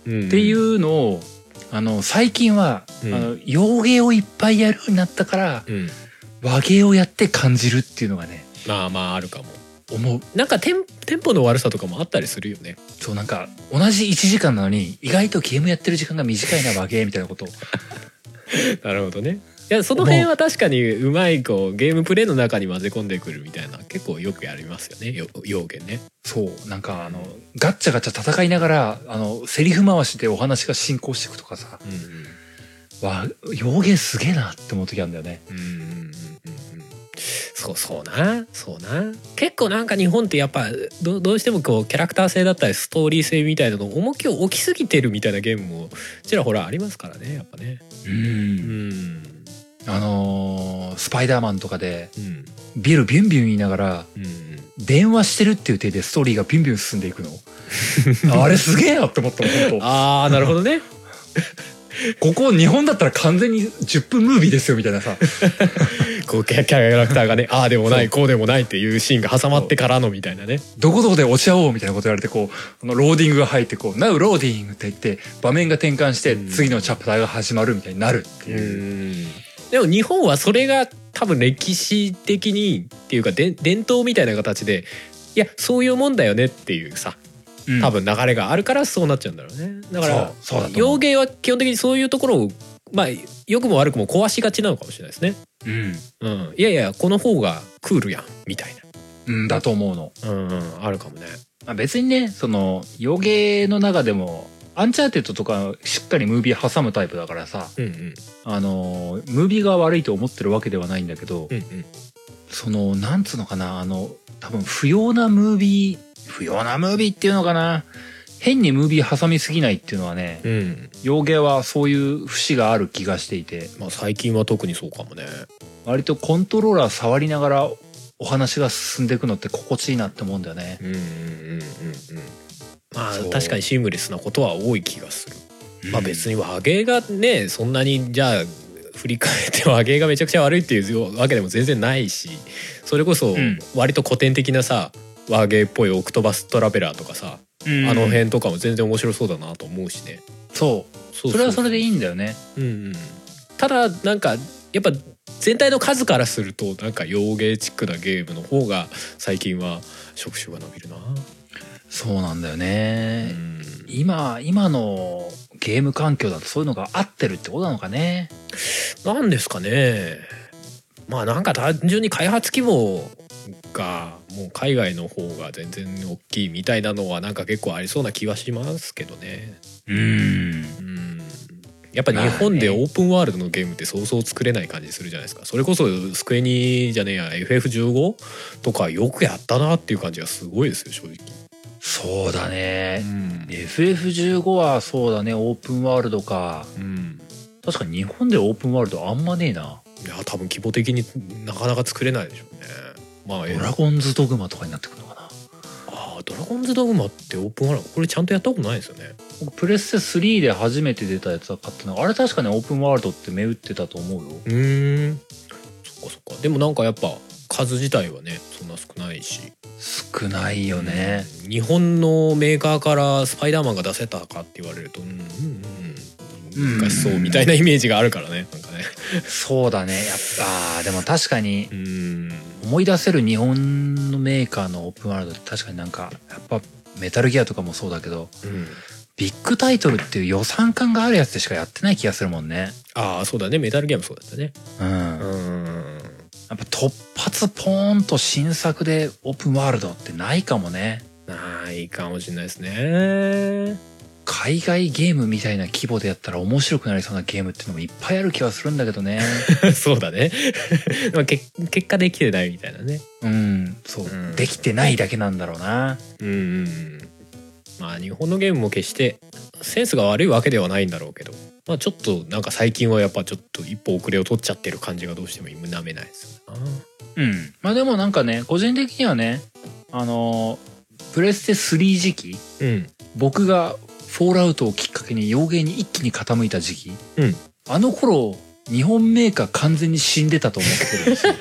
うん、っていうのをあの最近は、うん。あの洋芸をいっぱいやるようになったからうん。和芸をやって感じるっていうのがねまあまああるかも。思う。なんかテンテンポの悪さとかもあったりするよね。そうなんか同じ1時間なのに意外とゲームやってる時間が短いな和芸みたいなこと。を なるほどねいやその辺は確かにうまいこうゲームプレイの中に混ぜ込んでくるみたいな結構よくやりますよね。よ要件ね。そう。なんかあのガッチャガチャ戦いながらあのセリフ回しでお話が進行していくとかさ。うんわ洋芸すげえなって思う時あるんだよね。うんうんうんうんうん。そうそうな。そうな。結構なんか日本ってやっぱどどうしてもこうキャラクター性だったりストーリー性みたいなの重きを置きすぎてるみたいなゲームもちらほらありますからねやっぱね。ううんんあのースパイダーマンとかでうん。ビルビュンビュン言いながらうん。電話してるっていう手でストーリーがビュンビュン進んでいくの。あれすげえなって思ったの本 ああなるほどね。当ここ日本だったら完全に10分ムービーですよみたいなさ。こうキャキャラクターがねああでもないこうでもないっていうシーンが挟まってからのみたいなね。どこどこで落ち合おうみたいなこと言われてこうこのローディングが入ってこう「Now ローディング」って言って場面が転換してうん。次のチャプターが始まるみたいになるってう。いう、んでも日本はそれが多分歴史的にっていうかで伝統みたいな形でいやそういうもんだよねっていうさうん。多分流れがあるからそうなっちゃうんだろうね。だからそうそうだと思う。洋ゲーは基本的にそういうところをまあ良くも悪くも壊しがちなのかもしれないですね。うん。うん、いやいやこの方がクールやんみたいうん、だと思うの、な、うんうん、あるかもね。まあ、別にねその洋ゲーの中でもアンチャーテッドとかしっかりムービー挟むタイプだからさうんうんあのムービーが悪いと思ってるわけではないんだけど、うんうんそのなんつうのかなあの多分不要なムービー不要なムービーっていうのかな変にムービー挟みすぎないっていうのはねうん洋芸はそういう節がある気がしていてまあ最近は特にそうかもね。割とコントローラー触りながらお話が進んでいくのって心地いいなって思うんだよね。うんうんうんうんうん。まあ確かにシームレスなことは多い気がする。まあ別に和芸がねそんなにじゃあ振り返って 和芸がめちゃくちゃ悪いっていうわけでも全然ないしそれこそん割と古典的なさ和芸っぽいオクトバストラベラーとかさ、うんあの辺とかも全然面白そうだなと思うしね。そうそそれはそれでいい。いんだよね。うんうん、ただなんかやっぱ全体の数からするとなんか洋芸チックなゲームの方が最近は触手が伸びるな。そうなんだようね。ん今今のゲーム環境だとそういうのが合ってるってことなのかね。なんですかねまあなんか単純に開発規模がもう海外の方が全然大きいみたいなのはなんか結構ありそうな気はしますけどね。うんうんやっぱ日本でオープンワールドのゲームってそうそう作れない感じするじゃないですかそれこそスクエニじゃねえや FF15 とかよくやったなっていう感じがすごいですよ正直。そうだね。ん FF15 はそうだねオープンワールドか。うん確かに日本でオープンワールドあんまねえな。いや多分規模的になかなか作れないでしょうね。まあえドラゴンズドグマとかになってくるのかな。あードラゴンズドグマってオープンワールドこれちゃんとやったことないですよね。僕プレステ3で初めて出たやつは買ったのあれ確かにオープンワールドって銘打ってたと思うよ。うーんそっかそっかでもなんかやっぱ数自体はねそんな少ないし。少ないよね。うん。日本のメーカーからスパイダーマンが出せたかって言われるとうんうんうん。難しそうみたいなイメージがあるからねなんかね。そうだね。やっぱ、あーでも確かにうん。思い出せる日本のメーカーのオープンワールドって確かになんか、やっぱメタルギアとかもそうだけどうん。ビッグタイトルっていう予算感があるやつでしかやってない気がするもんね。ああそうだね。メタルギアもそうだったね。うん、うんやっぱ突発ポーンと新作でオープンワールドってないかもね。ないかもしれないですね。海外ゲームみたいな規模でやったら面白くなりそうなゲームっていうのもいっぱいある気はするんだけどね。そうだね。まあけ結果できてないみたいなね。うんそう、うん。できてないだけなんだろうな。うんうんうん。まあ日本のゲームも決してセンスが悪いわけではないんだろうけどまあちょっとなんか最近はやっぱちょっと一歩遅れを取っちゃってる感じがどうしても否めないですよな。うん。まあでもなんかね個人的にはねあのプレステ3時期うん。僕がフォールアウトをきっかけに洋芸に一気に傾いた時期、うん。あの頃日本メーカー完全に死んでたと思ってるんですよ。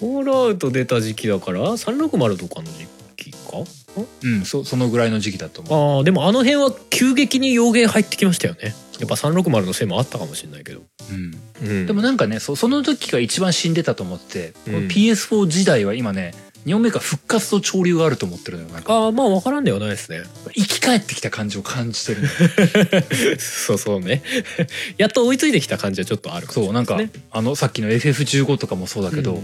フォールアウト出た時期だから360とかの時期か？うん。そそのぐらいの時期だと思う。ああでもあの辺は急激に洋芸入ってきましたよね。やっぱ360のせいもあったかもしれないけど、うん。うん、でもなんかねそその時が一番死んでたと思ってて、うん。この PS4 時代は今ね日本メーカー復活と潮流があると思ってるのよなんか。ああまあ分からんではないですね。生き返ってきた感じを感じてる そうそうね。やっと追いついてきた感じはちょっとあるそうなんか、あのさっきの FF15 とかもそうだけど、うん。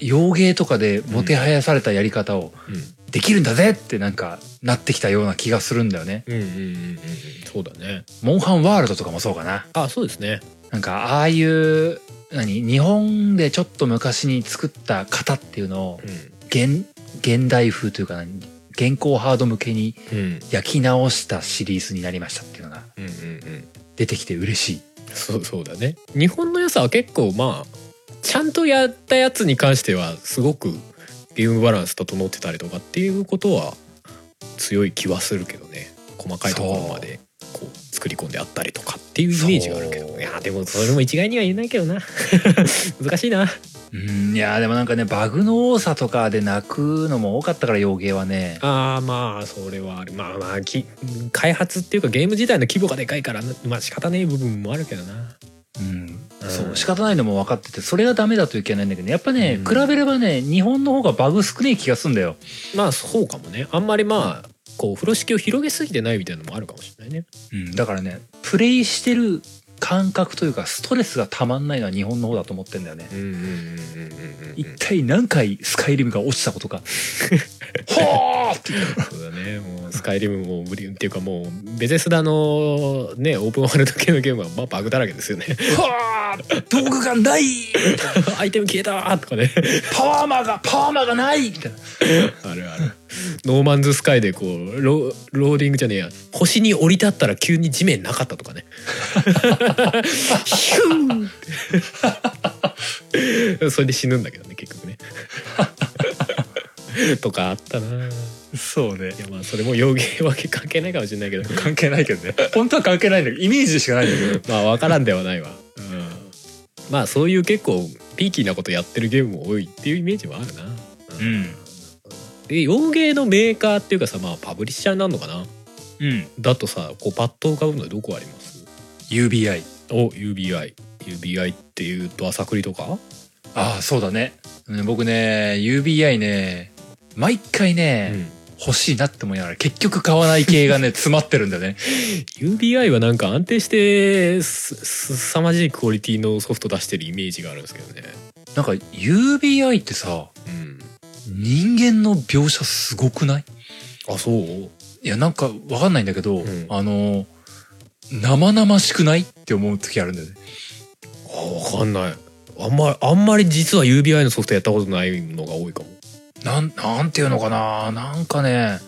洋芸とかでもてはやされたやり方をうんできるんだぜってなんかなってきたような気がするんだよね。うんうんうんうんうん。そうだね。モンハンワールドとかもそうかな。あそうですね。なんかああいう何日本でちょっと昔に作った型っていうのをう現現代風というか何現行ハード向けにんうん。焼き直したシリーズになりましたっていうのがうんうんうん。出てきて嬉しい。そうそうだね。日本の良さは結構まあちゃんとやったやつに関してはすごくゲームバランス整ってたりとかっていうことは強い気はするけどね。細かいところまでこう作り込んであったりとかっていうイメージがあるけどいやでもそれも一概には言えないけどな。難しいな。うんいやーでもなんかねバグの多さとかで泣くのも多かったから洋芸はね。あーまあそれはある。まあまあき開発っていうかゲーム自体の規模がでかいからなまあ仕方ねえ部分もあるけどな。うんうんそう仕方ないのも分かっててそれがダメだといけないんだけどね。やっぱね、うん。比べればね日本の方がバグ少ねえ気がすんだよ。まあそうかもね。あんまりまあこう風呂敷を広げすぎてないみたいなのもあるかもしれないね。うん、だからねプレイしてる感覚というかストレスがたまんないのは日本の方だと思ってんだよね、一体何回スカイリムが落ちたことか。ほ ーってそうだね。もうスカイリムも無理っていうかもうベゼスダのねオープンワールド系のゲームはまあバグだらけですよね。はー道具がないアイテム消えたとかね。パワーアーマーがパワーアーマーがないみたいな。あるある。ノーマンズスカイでこうロローディングじゃねえや。星に降り立ったら急に地面なかったとかね ヒューそれで死ぬんだけどね結局ね。とかあったな。いそうね。やまあそれも洋ゲーわけ関係ないかもしれないけど。関係ないけどね。本当は関係ないんだけどイメージでしかないんだけど。まあ分からんではないわ、うん、まあそういう結構ピーキーなことやってるゲームも多いっていうイメージはあるな、うん。で洋芸のメーカーっていうかさまあパブリッシャーになるのかな。うん。だとさこうパッと浮かぶのはどこあります？UBI お UBI UBI っていうと朝栗とか？ああそうだね。うん僕ね UBI ね毎回ね、うん。欲しいなって思いながら結局買わない系がね 詰まってるんだよね。UBI はなんか安定してすすさまじいクオリティのソフト出してるイメージがあるんですけどね。なんか UBI ってさうん。人間の描写すごくない？あそう？いやなんかわかんないんだけど、うん。あの生々しくないって思う時あるんだよね。あ分かんない。あんまあんまり実は UBI のソフトやったことないのが多いかも。なんなんていうのかな。なんかね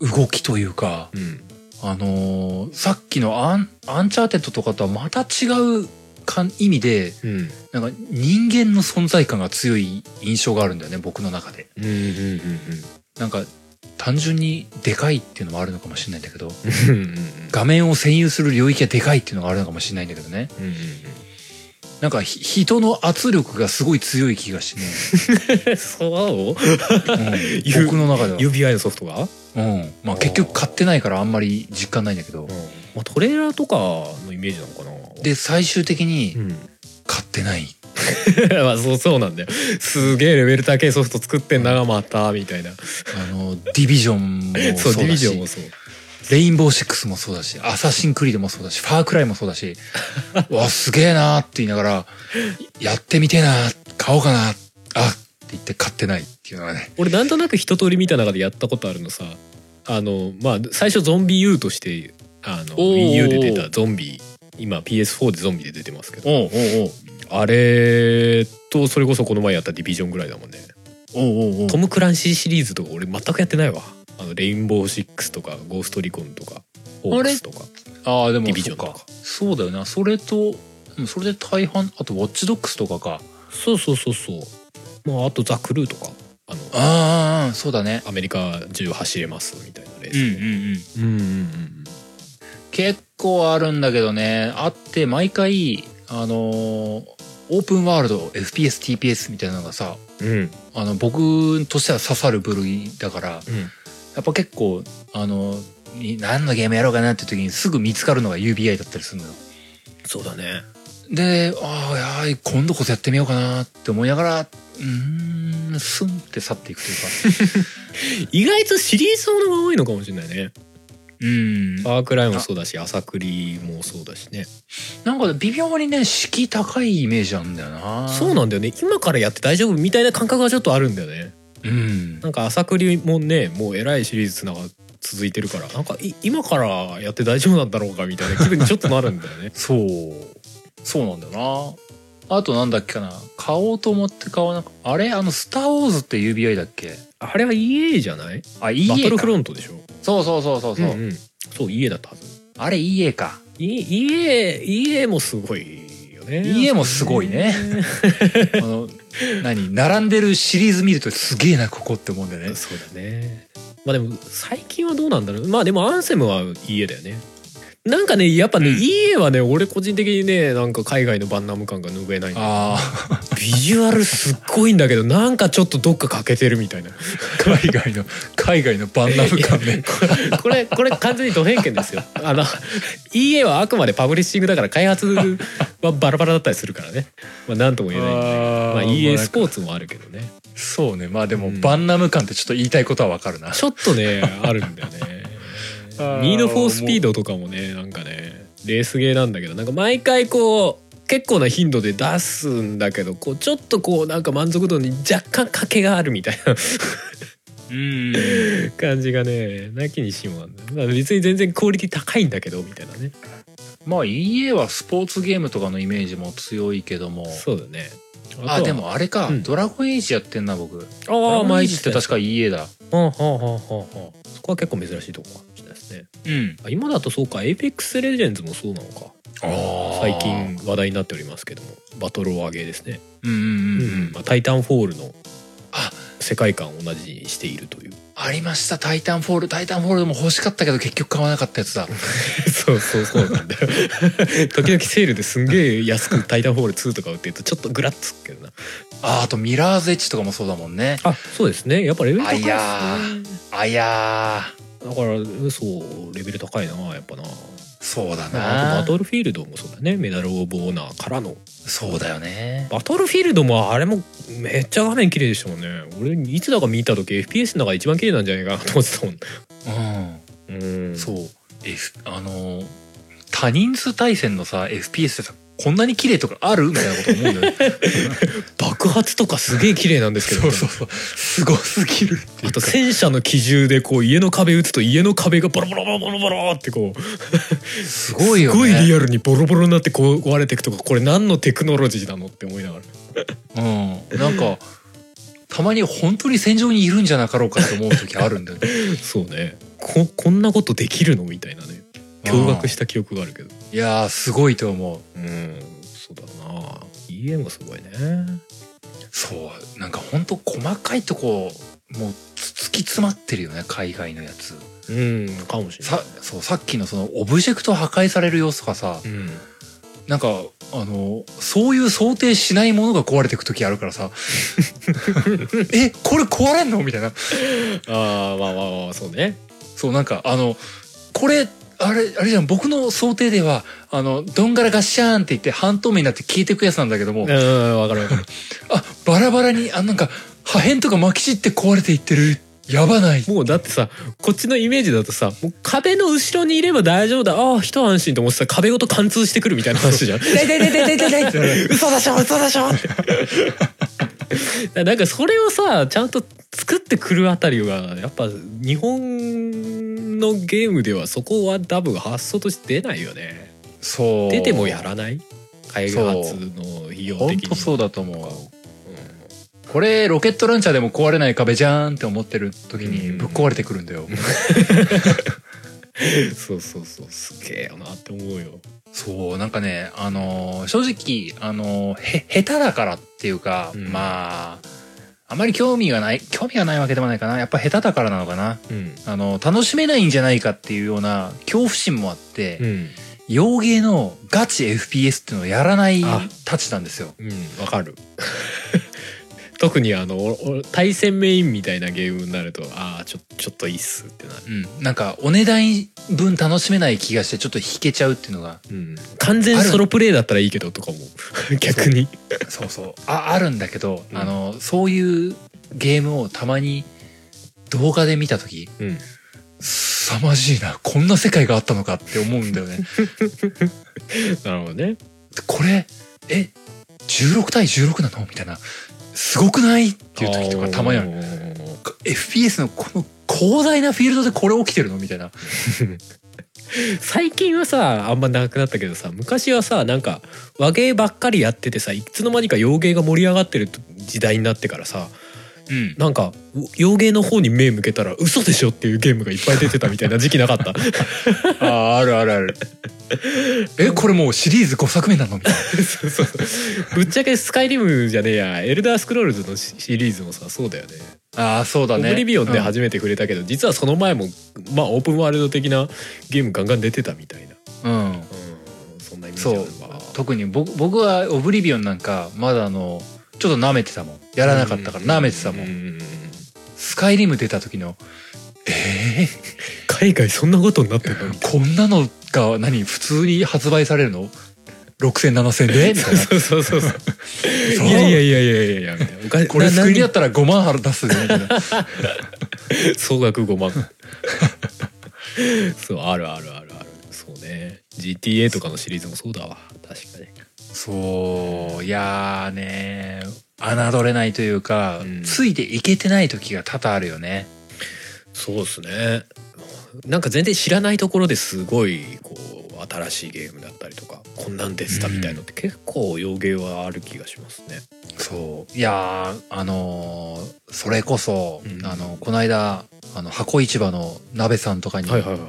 動きというかうん。あのーさっきのアン Uncharted とかとはまた違うかん意味でうん。なんか人間の存在感が強い印象があるんだよね僕の中で。うんうんうん。なんか単純にでかいっていうのもあるのかもしれないんだけどうんうんうん。画面を占有する領域がでかいっていうのがあるのかもしれないんだけどね。うんうんなんかひ人の圧力がすごい強い気がしてね、うんそう？うん。僕の中では、UBI のソフトが、うん、まあ結局買ってないからあんまり実感ないんだけど。まあ、トレーラーとかのイメージなのかな？で最終的にうん。買ってない まあそうそうなんだよ。すげえレベル高いソフト作ってんながまたみたいな。あのディビジョンもそうディビジョンもそう。レインボーシックスもそうだし。アサシンクリードもそうだし。ファークライもそうだし。う わすげえなーって言いながらやってみてえなー買おうかなあって言って買ってないっていうのがね。俺なんとなく一通り見た中でやったことあるのさ。あのまあ最初ゾンビ U としてあのおー。WiiU で出たゾンビ。今 PS4 でゾンビで出てますけど。おうおうあれとそれこそこの前やったディビジョンぐらいだもんね。おうおうおう。トム・クランシーシリーズとか俺全くやってないわ。あのレインボーシックスとかゴーストリコンとかホークスとか。ああでもディビジョンとか。そうかそうだよな。それとうんそれで大半あとウォッチドックスとかか。そうそうそうそう。まああとザ・クルーとか。あのああそうだね。アメリカ中走れますみたいなレーうんうん。うんうんうんうん。結構あるんだけどね。あって毎回あのーオープンワールド FPSTPS みたいなのがさうん。うんあの僕としては刺さる部類だからやっぱ結構あのに何のゲームやろうかなって時にすぐ見つかるのが UBI だったりするのよ。そうだね。でああいや今度こそやってみようかなって思いながらうーんスンって去っていくというか。意外とシリーズものが多いのかもしれないねうん。パークライもそうだし朝栗もそうだしね。なんか微妙にね敷居高いイメージなんだよな。そうなんだよね。今からやって大丈夫みたいな感覚がちょっとあるんだよね。うん。なんか朝栗もねもう偉いシリーズつなが続いてるからなんかい今からやって大丈夫なんだろうかみたいな気分にちょっとなるんだよね。そう。そうなんだよなあとなんだっけかな。買おうと思って買わなかあれ？あの「スター・ウォーズ」って UBI だっけ？あれは EA じゃない？あ EA か。バトルフロントでしょ？そうそうそうそうそう、んん。そう EA だったはず。あれ EA か。EA, EA もすごいよね。EA もすごいね。あの何？並んでるシリーズ見るとすげえなここって思うんだよね。そうだね。まあでも最近はどうなんだろう。まあでもアンセムは EA だよねなんかねやっぱね、うん。EA はね俺個人的にねなんか海外のバンナム感が拭えない。ああ ビジュアルすっごいんだけどなんかちょっとどっか欠けてるみたいな。海外の海外のバンナム感ね。これこれ完全にド偏見ですよ。あの EA はあくまでパブリッシングだから開発はバラバラだったりするからね。まあ何とも言えない。んでまあ EA スポーツもあるけどね。そうね。まあでも、うん。バンナム感ってちょっと言いたいことはわかるな。ちょっとねあるんだよねニードフォースピードとかもねなんかねレースゲーなんだけどなんか毎回こう結構な頻度で出すんだけどこうちょっとこうなんか満足度に若干賭けがあるみたいな。うん。感じがねなきにしもなんだよだから別に全然クオリティ高いんだけどみたいなね。まあ EA はスポーツゲームとかのイメージも強いけども。そうだね。あでもあれか、うん。ドラゴンエイジやってんな僕。ああ毎日イジって確か EA だ。はあはあはあはあはあ。そこは結構珍しいとこかね。うん。あ今だとそうか Apex Legends もそうなのか。最近話題になっておりますけども。バトロワゲーですね。うんうんうん、うん。まあ、 Titanfall のあ世界観を同じにしているという。ありました「Titanfall」「Titanfall」も欲しかったけど結局買わなかったやつだ。そうそうそうなんだよ。時々セールですんげえ安く「Titanfall 2」とか売ってるとちょっとグラッつくけどな。ああと Mirror's Edge とかもそうだもんね。あそうですね。やっぱレベル高いですね。あいやあいやだからそうレベル高いなやっぱな。ーそうだあとなバトルフィールドもそうだね。メダル・オブ・オーナーからの。そうだよね。バトルフィールドもあれもめっちゃ画面綺麗でしたもんね。俺いつだか見た時 FPS の中で一番綺麗なんじゃないかなと思ってたもん。うん。うん。そう、F、あのー多人数対戦のさ FPS ってさこんなに綺麗とかある？みたいなこと思うんだよ。ね 爆発とかすげえ綺麗なんですけど。そうそうそう。すごすぎるあと戦車の機銃でこう家の壁打つと家の壁がボロボロボロボロボロってこう。すごいよすごいリねアルにボロボロになってこう壊れていくとかこれ何のテクノロジーなのって思いながら。うん。なんかたまに本当に戦場にいるんじゃなかろうかと思う時あるんだよね。そうね。ここんなことできるのみたいなね。驚愕した記憶があるけど。いやーすごいと思う。うん。そうだな。EA もすごいねそうなんか本当細かいとこもうつ突き詰まってるよね海外のやつ。うんかもしれない。さそうさっきのそのオブジェクト破壊される様子とかさうん。なんかあのそういう想定しないものが壊れていく時あるからさ。えこれ壊れんの？みたいな。ああまあまあまあそうね。そうなんかあのこれあれあれじゃん僕の想定ではあのどんがらガッシャーンって言って半透明になって消えていくやつなんだけども、うんわかるわかる。あバラバラにあなんか破片とか巻き散って壊れていってる。やばない。もうだってさこっちのイメージだとさもう壁の後ろにいれば大丈夫だ。ああ一安心と思ってたら壁ごと貫通してくるみたいな話じゃん。痛い痛い痛い痛い痛い嘘でしょ嘘でしょ なんかそれをさちゃんと作ってくるあたりがやっぱ日本のゲームではそこは多分発想として出ないよね。そう。出てもやらない？開発の費用本的に。当そうだと思う。これロケットランチャーでも壊れない壁じゃーんって思ってる時にぶっ壊れてくるんだよ、う んそうそうそう。すげえよなって思うよそうなんかねあのー正直あのーへ下手だからっていうか、うん。まああまり興味がない興味がないわけでもないかな。やっぱ下手だからなのかな。うん。あの楽しめないんじゃないかっていうような恐怖心もあって、うん。洋芸のガチ FPS っていうのをやらないあ。たちなんですよ。うんわかる 特にあの対戦メインみたいなゲームになるとああちょちょっといいっすってなる、うん、なんかお値段分楽しめない気がしてちょっと引けちゃうっていうのが。うん、完全ソロプレイだったらいいけどとかも。逆に。そうそう。ああるんだけど、うん。あのそういうゲームをたまに動画で見た時うん。凄まじいなこんな世界があったのかって思うんだよね。なるほどね。これえ16対16なの？みたいなすごくない？っていう時とかたまにある。FPS のこの広大なフィールドでこれ起きてるの？みたいな。最近はさあんまなくなったけどさ昔はさなんか和芸ばっかりやっててさいつの間にか洋芸が盛り上がってる時代になってからさうん。なんか洋芸の方に目向けたら嘘でしょっていうゲームがいっぱい出てたみたいな時期なかった？あーあるあるある。えこれもうシリーズ5作目なの？みたいなそうそう。ぶっちゃけスカイリムじゃねえや。エルダースクロールズのシリーズもさそうだよね。ああそうだね。オブリビオンでうん。初めて触れたけど、実はその前もまあオープンワールド的なゲームガンガン出てたみたいな、うん。うん、そんなイメージあるわ。特に僕僕はオブリビオンなんかまだあのちょっと舐めてたもん。やらなかったから舐めてたもん、スカイリム出た時のえ海外そんなことになってんの？こんなのが何普通に発売されるの？60007000で？みたいな。なそうそうそう そう。いやいやいやいやいやいや。これなな救いにあったら5万払出すでみたいな総額5万。そうあるあるあるある。そうね。GTA とかのシリーズもそうだわ。確かにそういやーね侮れないというか、うん。ついていけてない時が多々あるよね。そうですね。なんか全然知らないところですごいこう新しいゲームだったりとかこんなんでしたみたいのって結構洋芸はある気がしますね。そう。いやーあのーそれこそ、うん。あのこの間あの箱市場の鍋さんとかに、はいはいはい。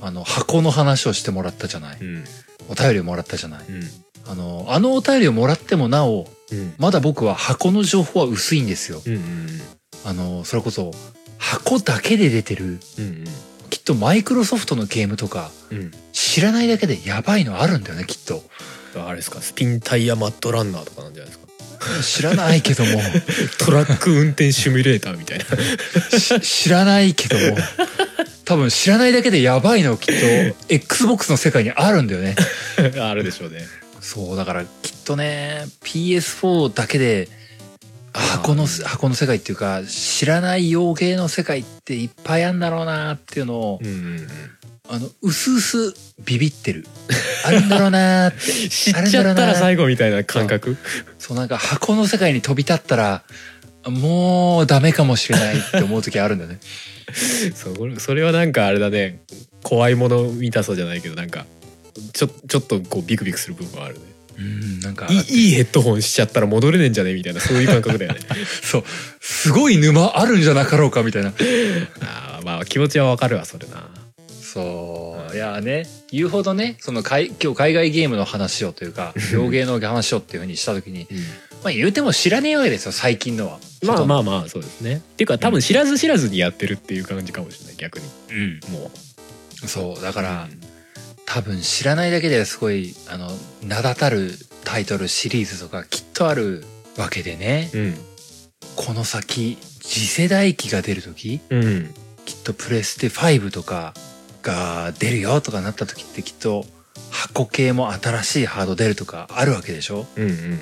あの箱の話をしてもらったじゃない、うん。お便りをもらったじゃない。うんあのあのお便りをもらってもなおうん。まだ僕は箱の情報は薄いんですよ。うんうんあのそれこそ箱だけで出てるうんきっとマイクロソフトのゲームとかうん。知らないだけでやばいのあるんだよねきっと。うん。あれですかスピンタイヤマットランナーとかなんじゃないですか。知らないけども。トラック運転シミュレーターみたいな。し知らないけども。多分知らないだけでやばいのきっと。XBOX の世界にあるんだよね。あるでしょうね。そうだからきっとね PS4 だけで箱の箱の世界っていうか知らない洋芸の世界っていっぱいあるんだろうなっていうのをうん。あのうすうすビビってる。あるんだろうなって。知っちゃったら最後みたいな感覚？そうなんか箱の世界に飛び立ったらもうダメかもしれないって思う時あるんだよね。そうそれはなんかあれだね。怖いもの見たさじゃないけどなんかちょちょっとこうビクビクする部分はあるね。うんなんかいいいいヘッドホンしちゃったら戻れねえんじゃね？えみたいなそういう感覚だよね。そう。すごい沼あるんじゃなかろうか？みたいな。あーまあ気持ちはわかるわそれな。そう。いやね言うほどねその海今日海外ゲームの話をというか 洋芸の話をっていうふうにした時にまあ言うても知らねえわけですよ最近のは。まあまああまあそうですね。っていうか多分知らず知らずにやってるっていう感じかもしれない逆に。うん。もそう。だか、から多分知らないだけですごいあの名だたるタイトルシリーズとかきっとあるわけでね。うん。この先次世代機が出る時うん。きっとプレステ5とかが出るよとかなった時ってきっと箱系も新しいハード出るとかあるわけでしょ。うんうん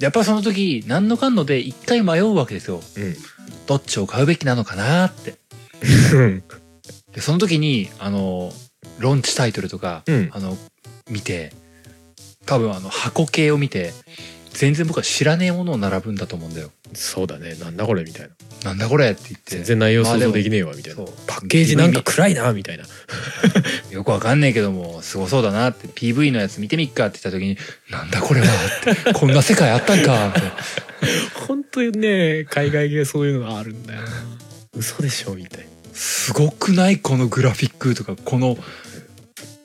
やっぱその時何のかんので一回迷うわけですよ。うん。どっちを買うべきなのかなって。うん。でその時にあのローンチタイトルとか、うん。あの見て多分あの箱系を見て全然僕は知らねえものを並ぶんだと思うんだよ。そうだね。なんだこれみたいな。なんだこれって言って。全然内容想像できねえわみたいな。パッケージなんか暗いなみたいな。よくわかんねえけどもすごそうだなって PV のやつ見てみっかって言った時になんだこれはってこんな世界あったんかって。本当にね海外系そういうのがあるんだよな。嘘でしょみたいすごくないこのグラフィックとかこの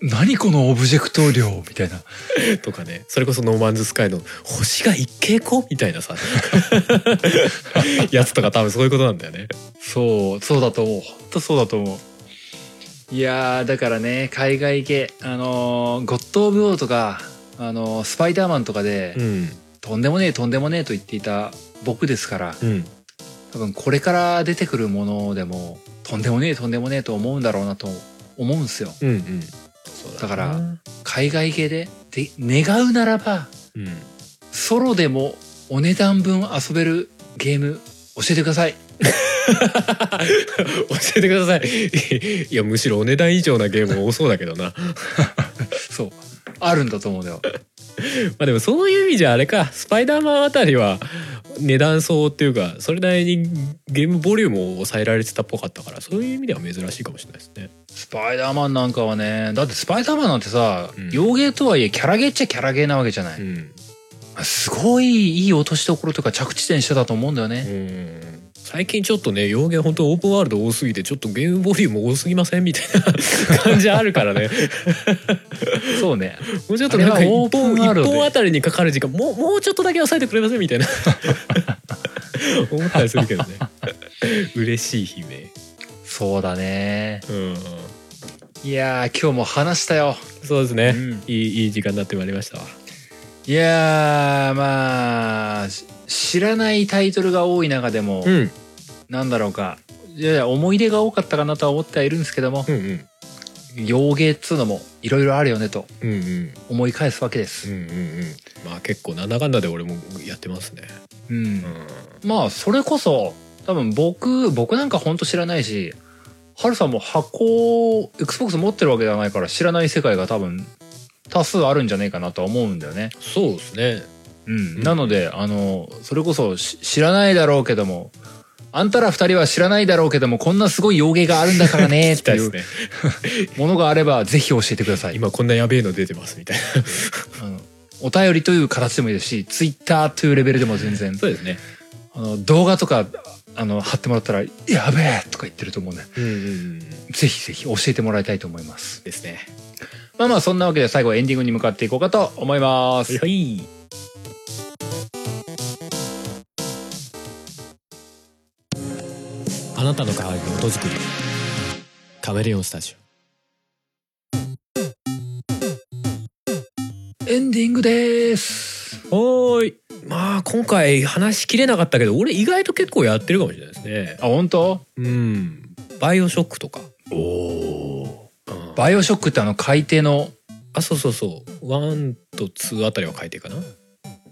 何このオブジェクト量みたいな。なとかね。それこそノーマンズスカイの星が一傾向みたいなさ。やつとか多分そういうことなんだよね。そうそうだと思う。本当そうだと思う。いやーだからね海外系。あのーゴッド・オブ・オーとかあのースパイダーマンとかで、うん。とんでもねえとんでもねえと言っていた僕ですからうん。多分これから出てくるものでもとんでもねえとんでもねえと思うんだろうなと思うんすよ。うんうんそうだからな海外系でで願うならばうん。ソロでもお値段分遊べるゲーム教えてください。教えてください。いやむしろお値段以上なゲーム多そうだけどな。そう。あるんだと思うんだよ。まあでもそういう意味じゃあれか。スパイダーマンあたりは値段相応っていうかそれなりにゲームボリュームを抑えられてたっぽかったからそういう意味では珍しいかもしれないですね。スパイダーマンなんかはねだってスパイダーマンなんてさ、うん。洋芸とはいえキャラゲーっちゃキャラゲーなわけじゃない、うん。すごいいい落としどころとか着地点してたと思うんだよね、うん最近ちょっとね洋芸本当オープンワールド多すぎてちょっとゲームボリューム多すぎませんみたいな感じあるからね。そうね。もうちょっとなんか一あれはオープン本ワールドで。一本あたりにかかる時間もうもうちょっとだけ抑えてくれませんみたいな。思ったりするけどね。嬉しい悲鳴。そうだね。うん。いやー今日も話したよ、そうですね、うん。いいいい時間になってまいりましたわ。いやーまあし知らないタイトルが多い中でも、うん。なんだろうか。いやいや思い出が多かったかなとは思ってはいるんですけどもうんうん。洋芸っつうのもいろいろあるよねと思い返すわけです、うんうんうん。まあ結構なんだかんだで俺もやってますね。うん。うん。まあそれこそ多分僕僕なんかほんと知らないしハルさんも箱 XBOX 持ってるわけではないから知らない世界が多分多数あるんじゃないかなとは思うんだよね。そうですねうんうんなのであのそれこそし知らないだろうけどもあんたら二人は知らないだろうけどもこんなすごい洋芸があるんだからね っていう ものがあればぜひ教えてください。今こんなやべえの出てますみたいな あのお便りという形でもいいですし Twitter というレベルでも全然そうですねあの動画とかあの貼ってもらったら「やべえ!」とか言ってると思うんでうんぜひぜひ教えてもらいたいと思います。ですねまあまあそんなわけで最後はエンディングに向かっていこうかと思います。はいあなたの代わりに音作り。カメレオンスタジエンディングです。オはーい。まあ今回話しきれなかったけど俺意外と結構やってるかもしれないですね。あ本当？うん。バイオショックとか、おお。うん。バイオショックってあの海底の？あそうそうそう。1と2あたりは書いてるかな。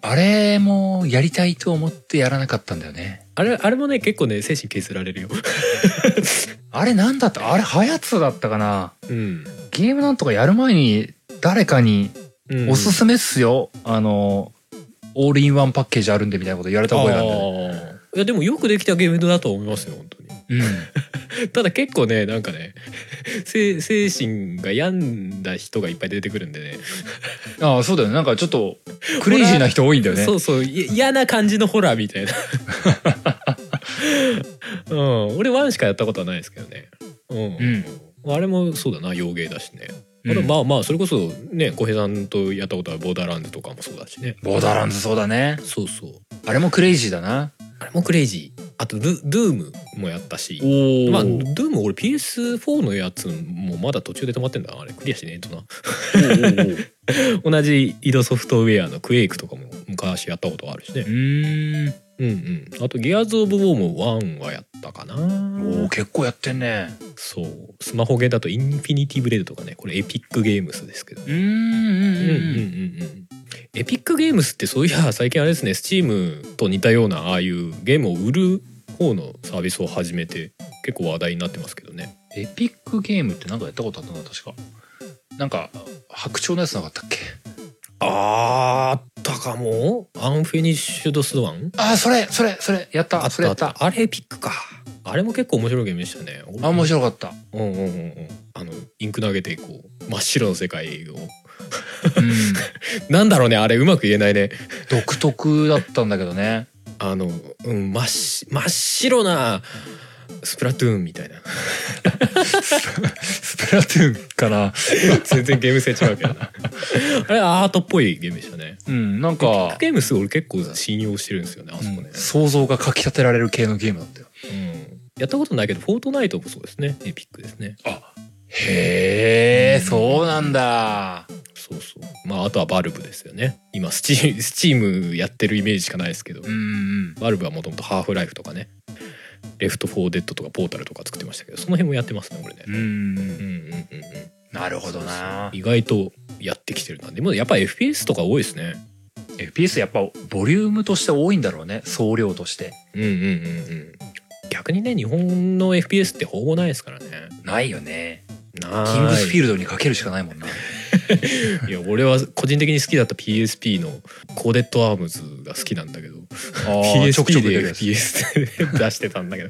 あれもやりたいと思ってやらなかったんだよね。あれあれもね結構ね精神削られるよ。あれなんだった？あれハヤツだったかな？うん、ゲームなんとかやる前に誰かにうん。おすすめっすよ、あのオールインワンパッケージあるんでみたいなこと言われた覚えがあるんだよね。いやでもよくできたゲームだと思いますよ本当に。うん。ただ結構ねなんかね精精神が病んだ人がいっぱい出てくるんでね。ああそうだよね。なんかちょっと クレイジーな人多いんだよね。そうそうい嫌な感じのホラーみたいな。うん。俺ワンしかやったことはないですけどね。うん、あれもそうだな洋芸だしね、あとまあまあそれこそね小平さんとやったことはボーダーランドとかもそうだしね。ボーダーランズそうだね。そうそう。あれもクレイジーだなあれもクレイジー。あとドゥドゥームもやったし。まあドゥーム俺 PS4 のやつもまだ途中で止まってんだ。あれクリアしねえとな。同じ井戸ソフトウェアのクエイクとかも昔やったことあるしね。うーん。うんうん。あとギアーズ・オブ・ウォーも1はやったかな。おお結構やってんね。そう。スマホゲーだとインフィニティブレードとかね。これエピックゲームスですけどううん。うんうんうんうん Epic Games ってそういや最近あれですね Steam と似たようなああいうゲームを売る方のサービスを始めて結構話題になってますけどね。 Epic Game ってなんかやったことあったな確か。なんか白鳥のやつなかったっけ？あったかも。 Unfinished Swan？あーそれそれそれやったあそれやった。あれ Epic か。あれも結構面白いゲームでしたね。あ面白かったうんうんうんうんあのインク投げてこう真っ白の世界をうん。なんだろうねあれうまく言えないね。独特だったんだけどね。あの、うん、真っし真っ白なスプラトゥーンみたいな。スプラトゥーンかな。全然ゲーム性違うけどな。あれアートっぽいゲームでしたね。うんなんかクゲームス俺結構信用してるんですよねあそこね。うん、想像がかきたてられる系のゲームだったよ。うん。やったことないけどフォートナイトもそうですね。 Epic ですね。あへえそうなんだ。そうそう。まああとは Valve ですよね。今 Steam Steam やってるイメージしかないですけど、うん Valve はもともとハーフライフとかね。 Left 4 Dead とか Portal とか作ってましたけどその辺もやってますね俺ね。うんうんうん。うんうんなるほどな。意外とやってきてるな。でもやっぱ FPS とか多いですね。FPS やっぱボリュームとして多いんだろうね。総量として。うんうんうんうん。逆にね日本の FPS ってほぼないですからね。ないよね。なキングスフィールルドにかけるしかないもんな。い。や俺は個人的に好きだった PSP のコーデットアームズが好きなんだけど。PSP でく出るやつ。FPS 出してたんだけど。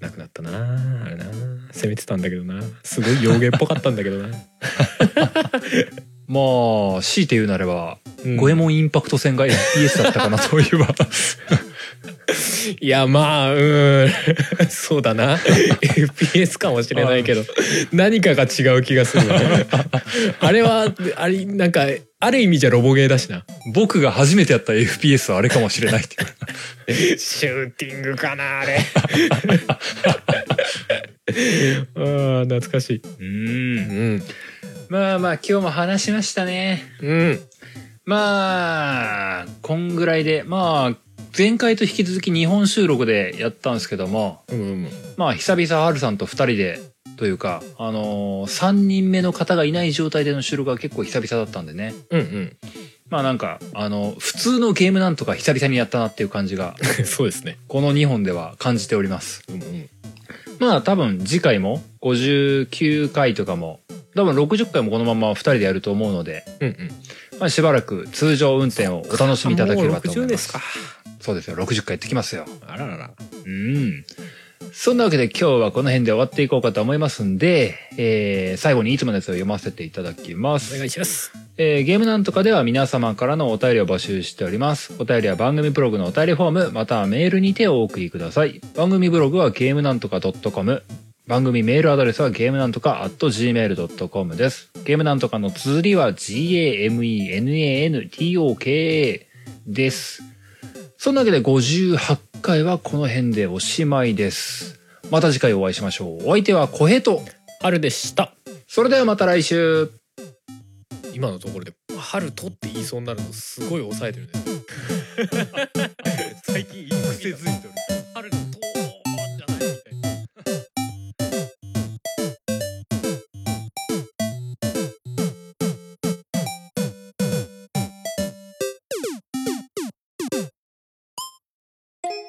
なくなったな。あれな。攻めてたんだけどな。すごい洋芸っぽかったんだけどな、まあ強いて言うなればうん。五右衛門インパクト戦が FPS だったかなといえばいやまあうん。そうだな。FPS かもしれないけど。何かが違う気がするわ。あれはあれなんかある意味じゃロボゲーだしな。僕が初めてやった FPS はあれかもしれないっていう。シューティングかなあれ。あー懐かしい。うん。うん。まあまあ今日も話しましたね。うん。まあこんぐらいでまあ前回と引き続き日本収録でやったんですけどもうんうんまあ久々ハルさんと2人でというかあのー、3人目の方がいない状態での収録が結構久々だったんでね。うんまあなんかあの普通のゲームなんとか久々にやったなっていう感じがうん そうですね。この2本では感じております。うんうん。まあ多分次回も59回とかも多分60回もこのまま2人でやると思うので、うんうん。まあ、しばらく通常運転をお楽しみいただければと思いもう60まですすかそうですよ60回やってきますよあらららうんそんなわけで今日はこの辺で終わっていこうかと思いますんで、えー最後にいつものやつを読ませていただきますお願いしますえーゲームなんとかでは皆様からのお便りを募集しております。お便りは番組ブログのお便りフォーム、またはメールにてお送りください。番組ブログはゲームなんとか .com。番組メールアドレスはゲームなんとか .gmail.com です。ゲームなんとかの綴りは gamenantoka です。そんなわけで58回はこの辺でおしまいです。また次回お会いしましょう。お相手は小平と。春でしたそれではまた来週。今のところで「春と」って言いそうになるのすごい抑えてるね 最近言い癖づい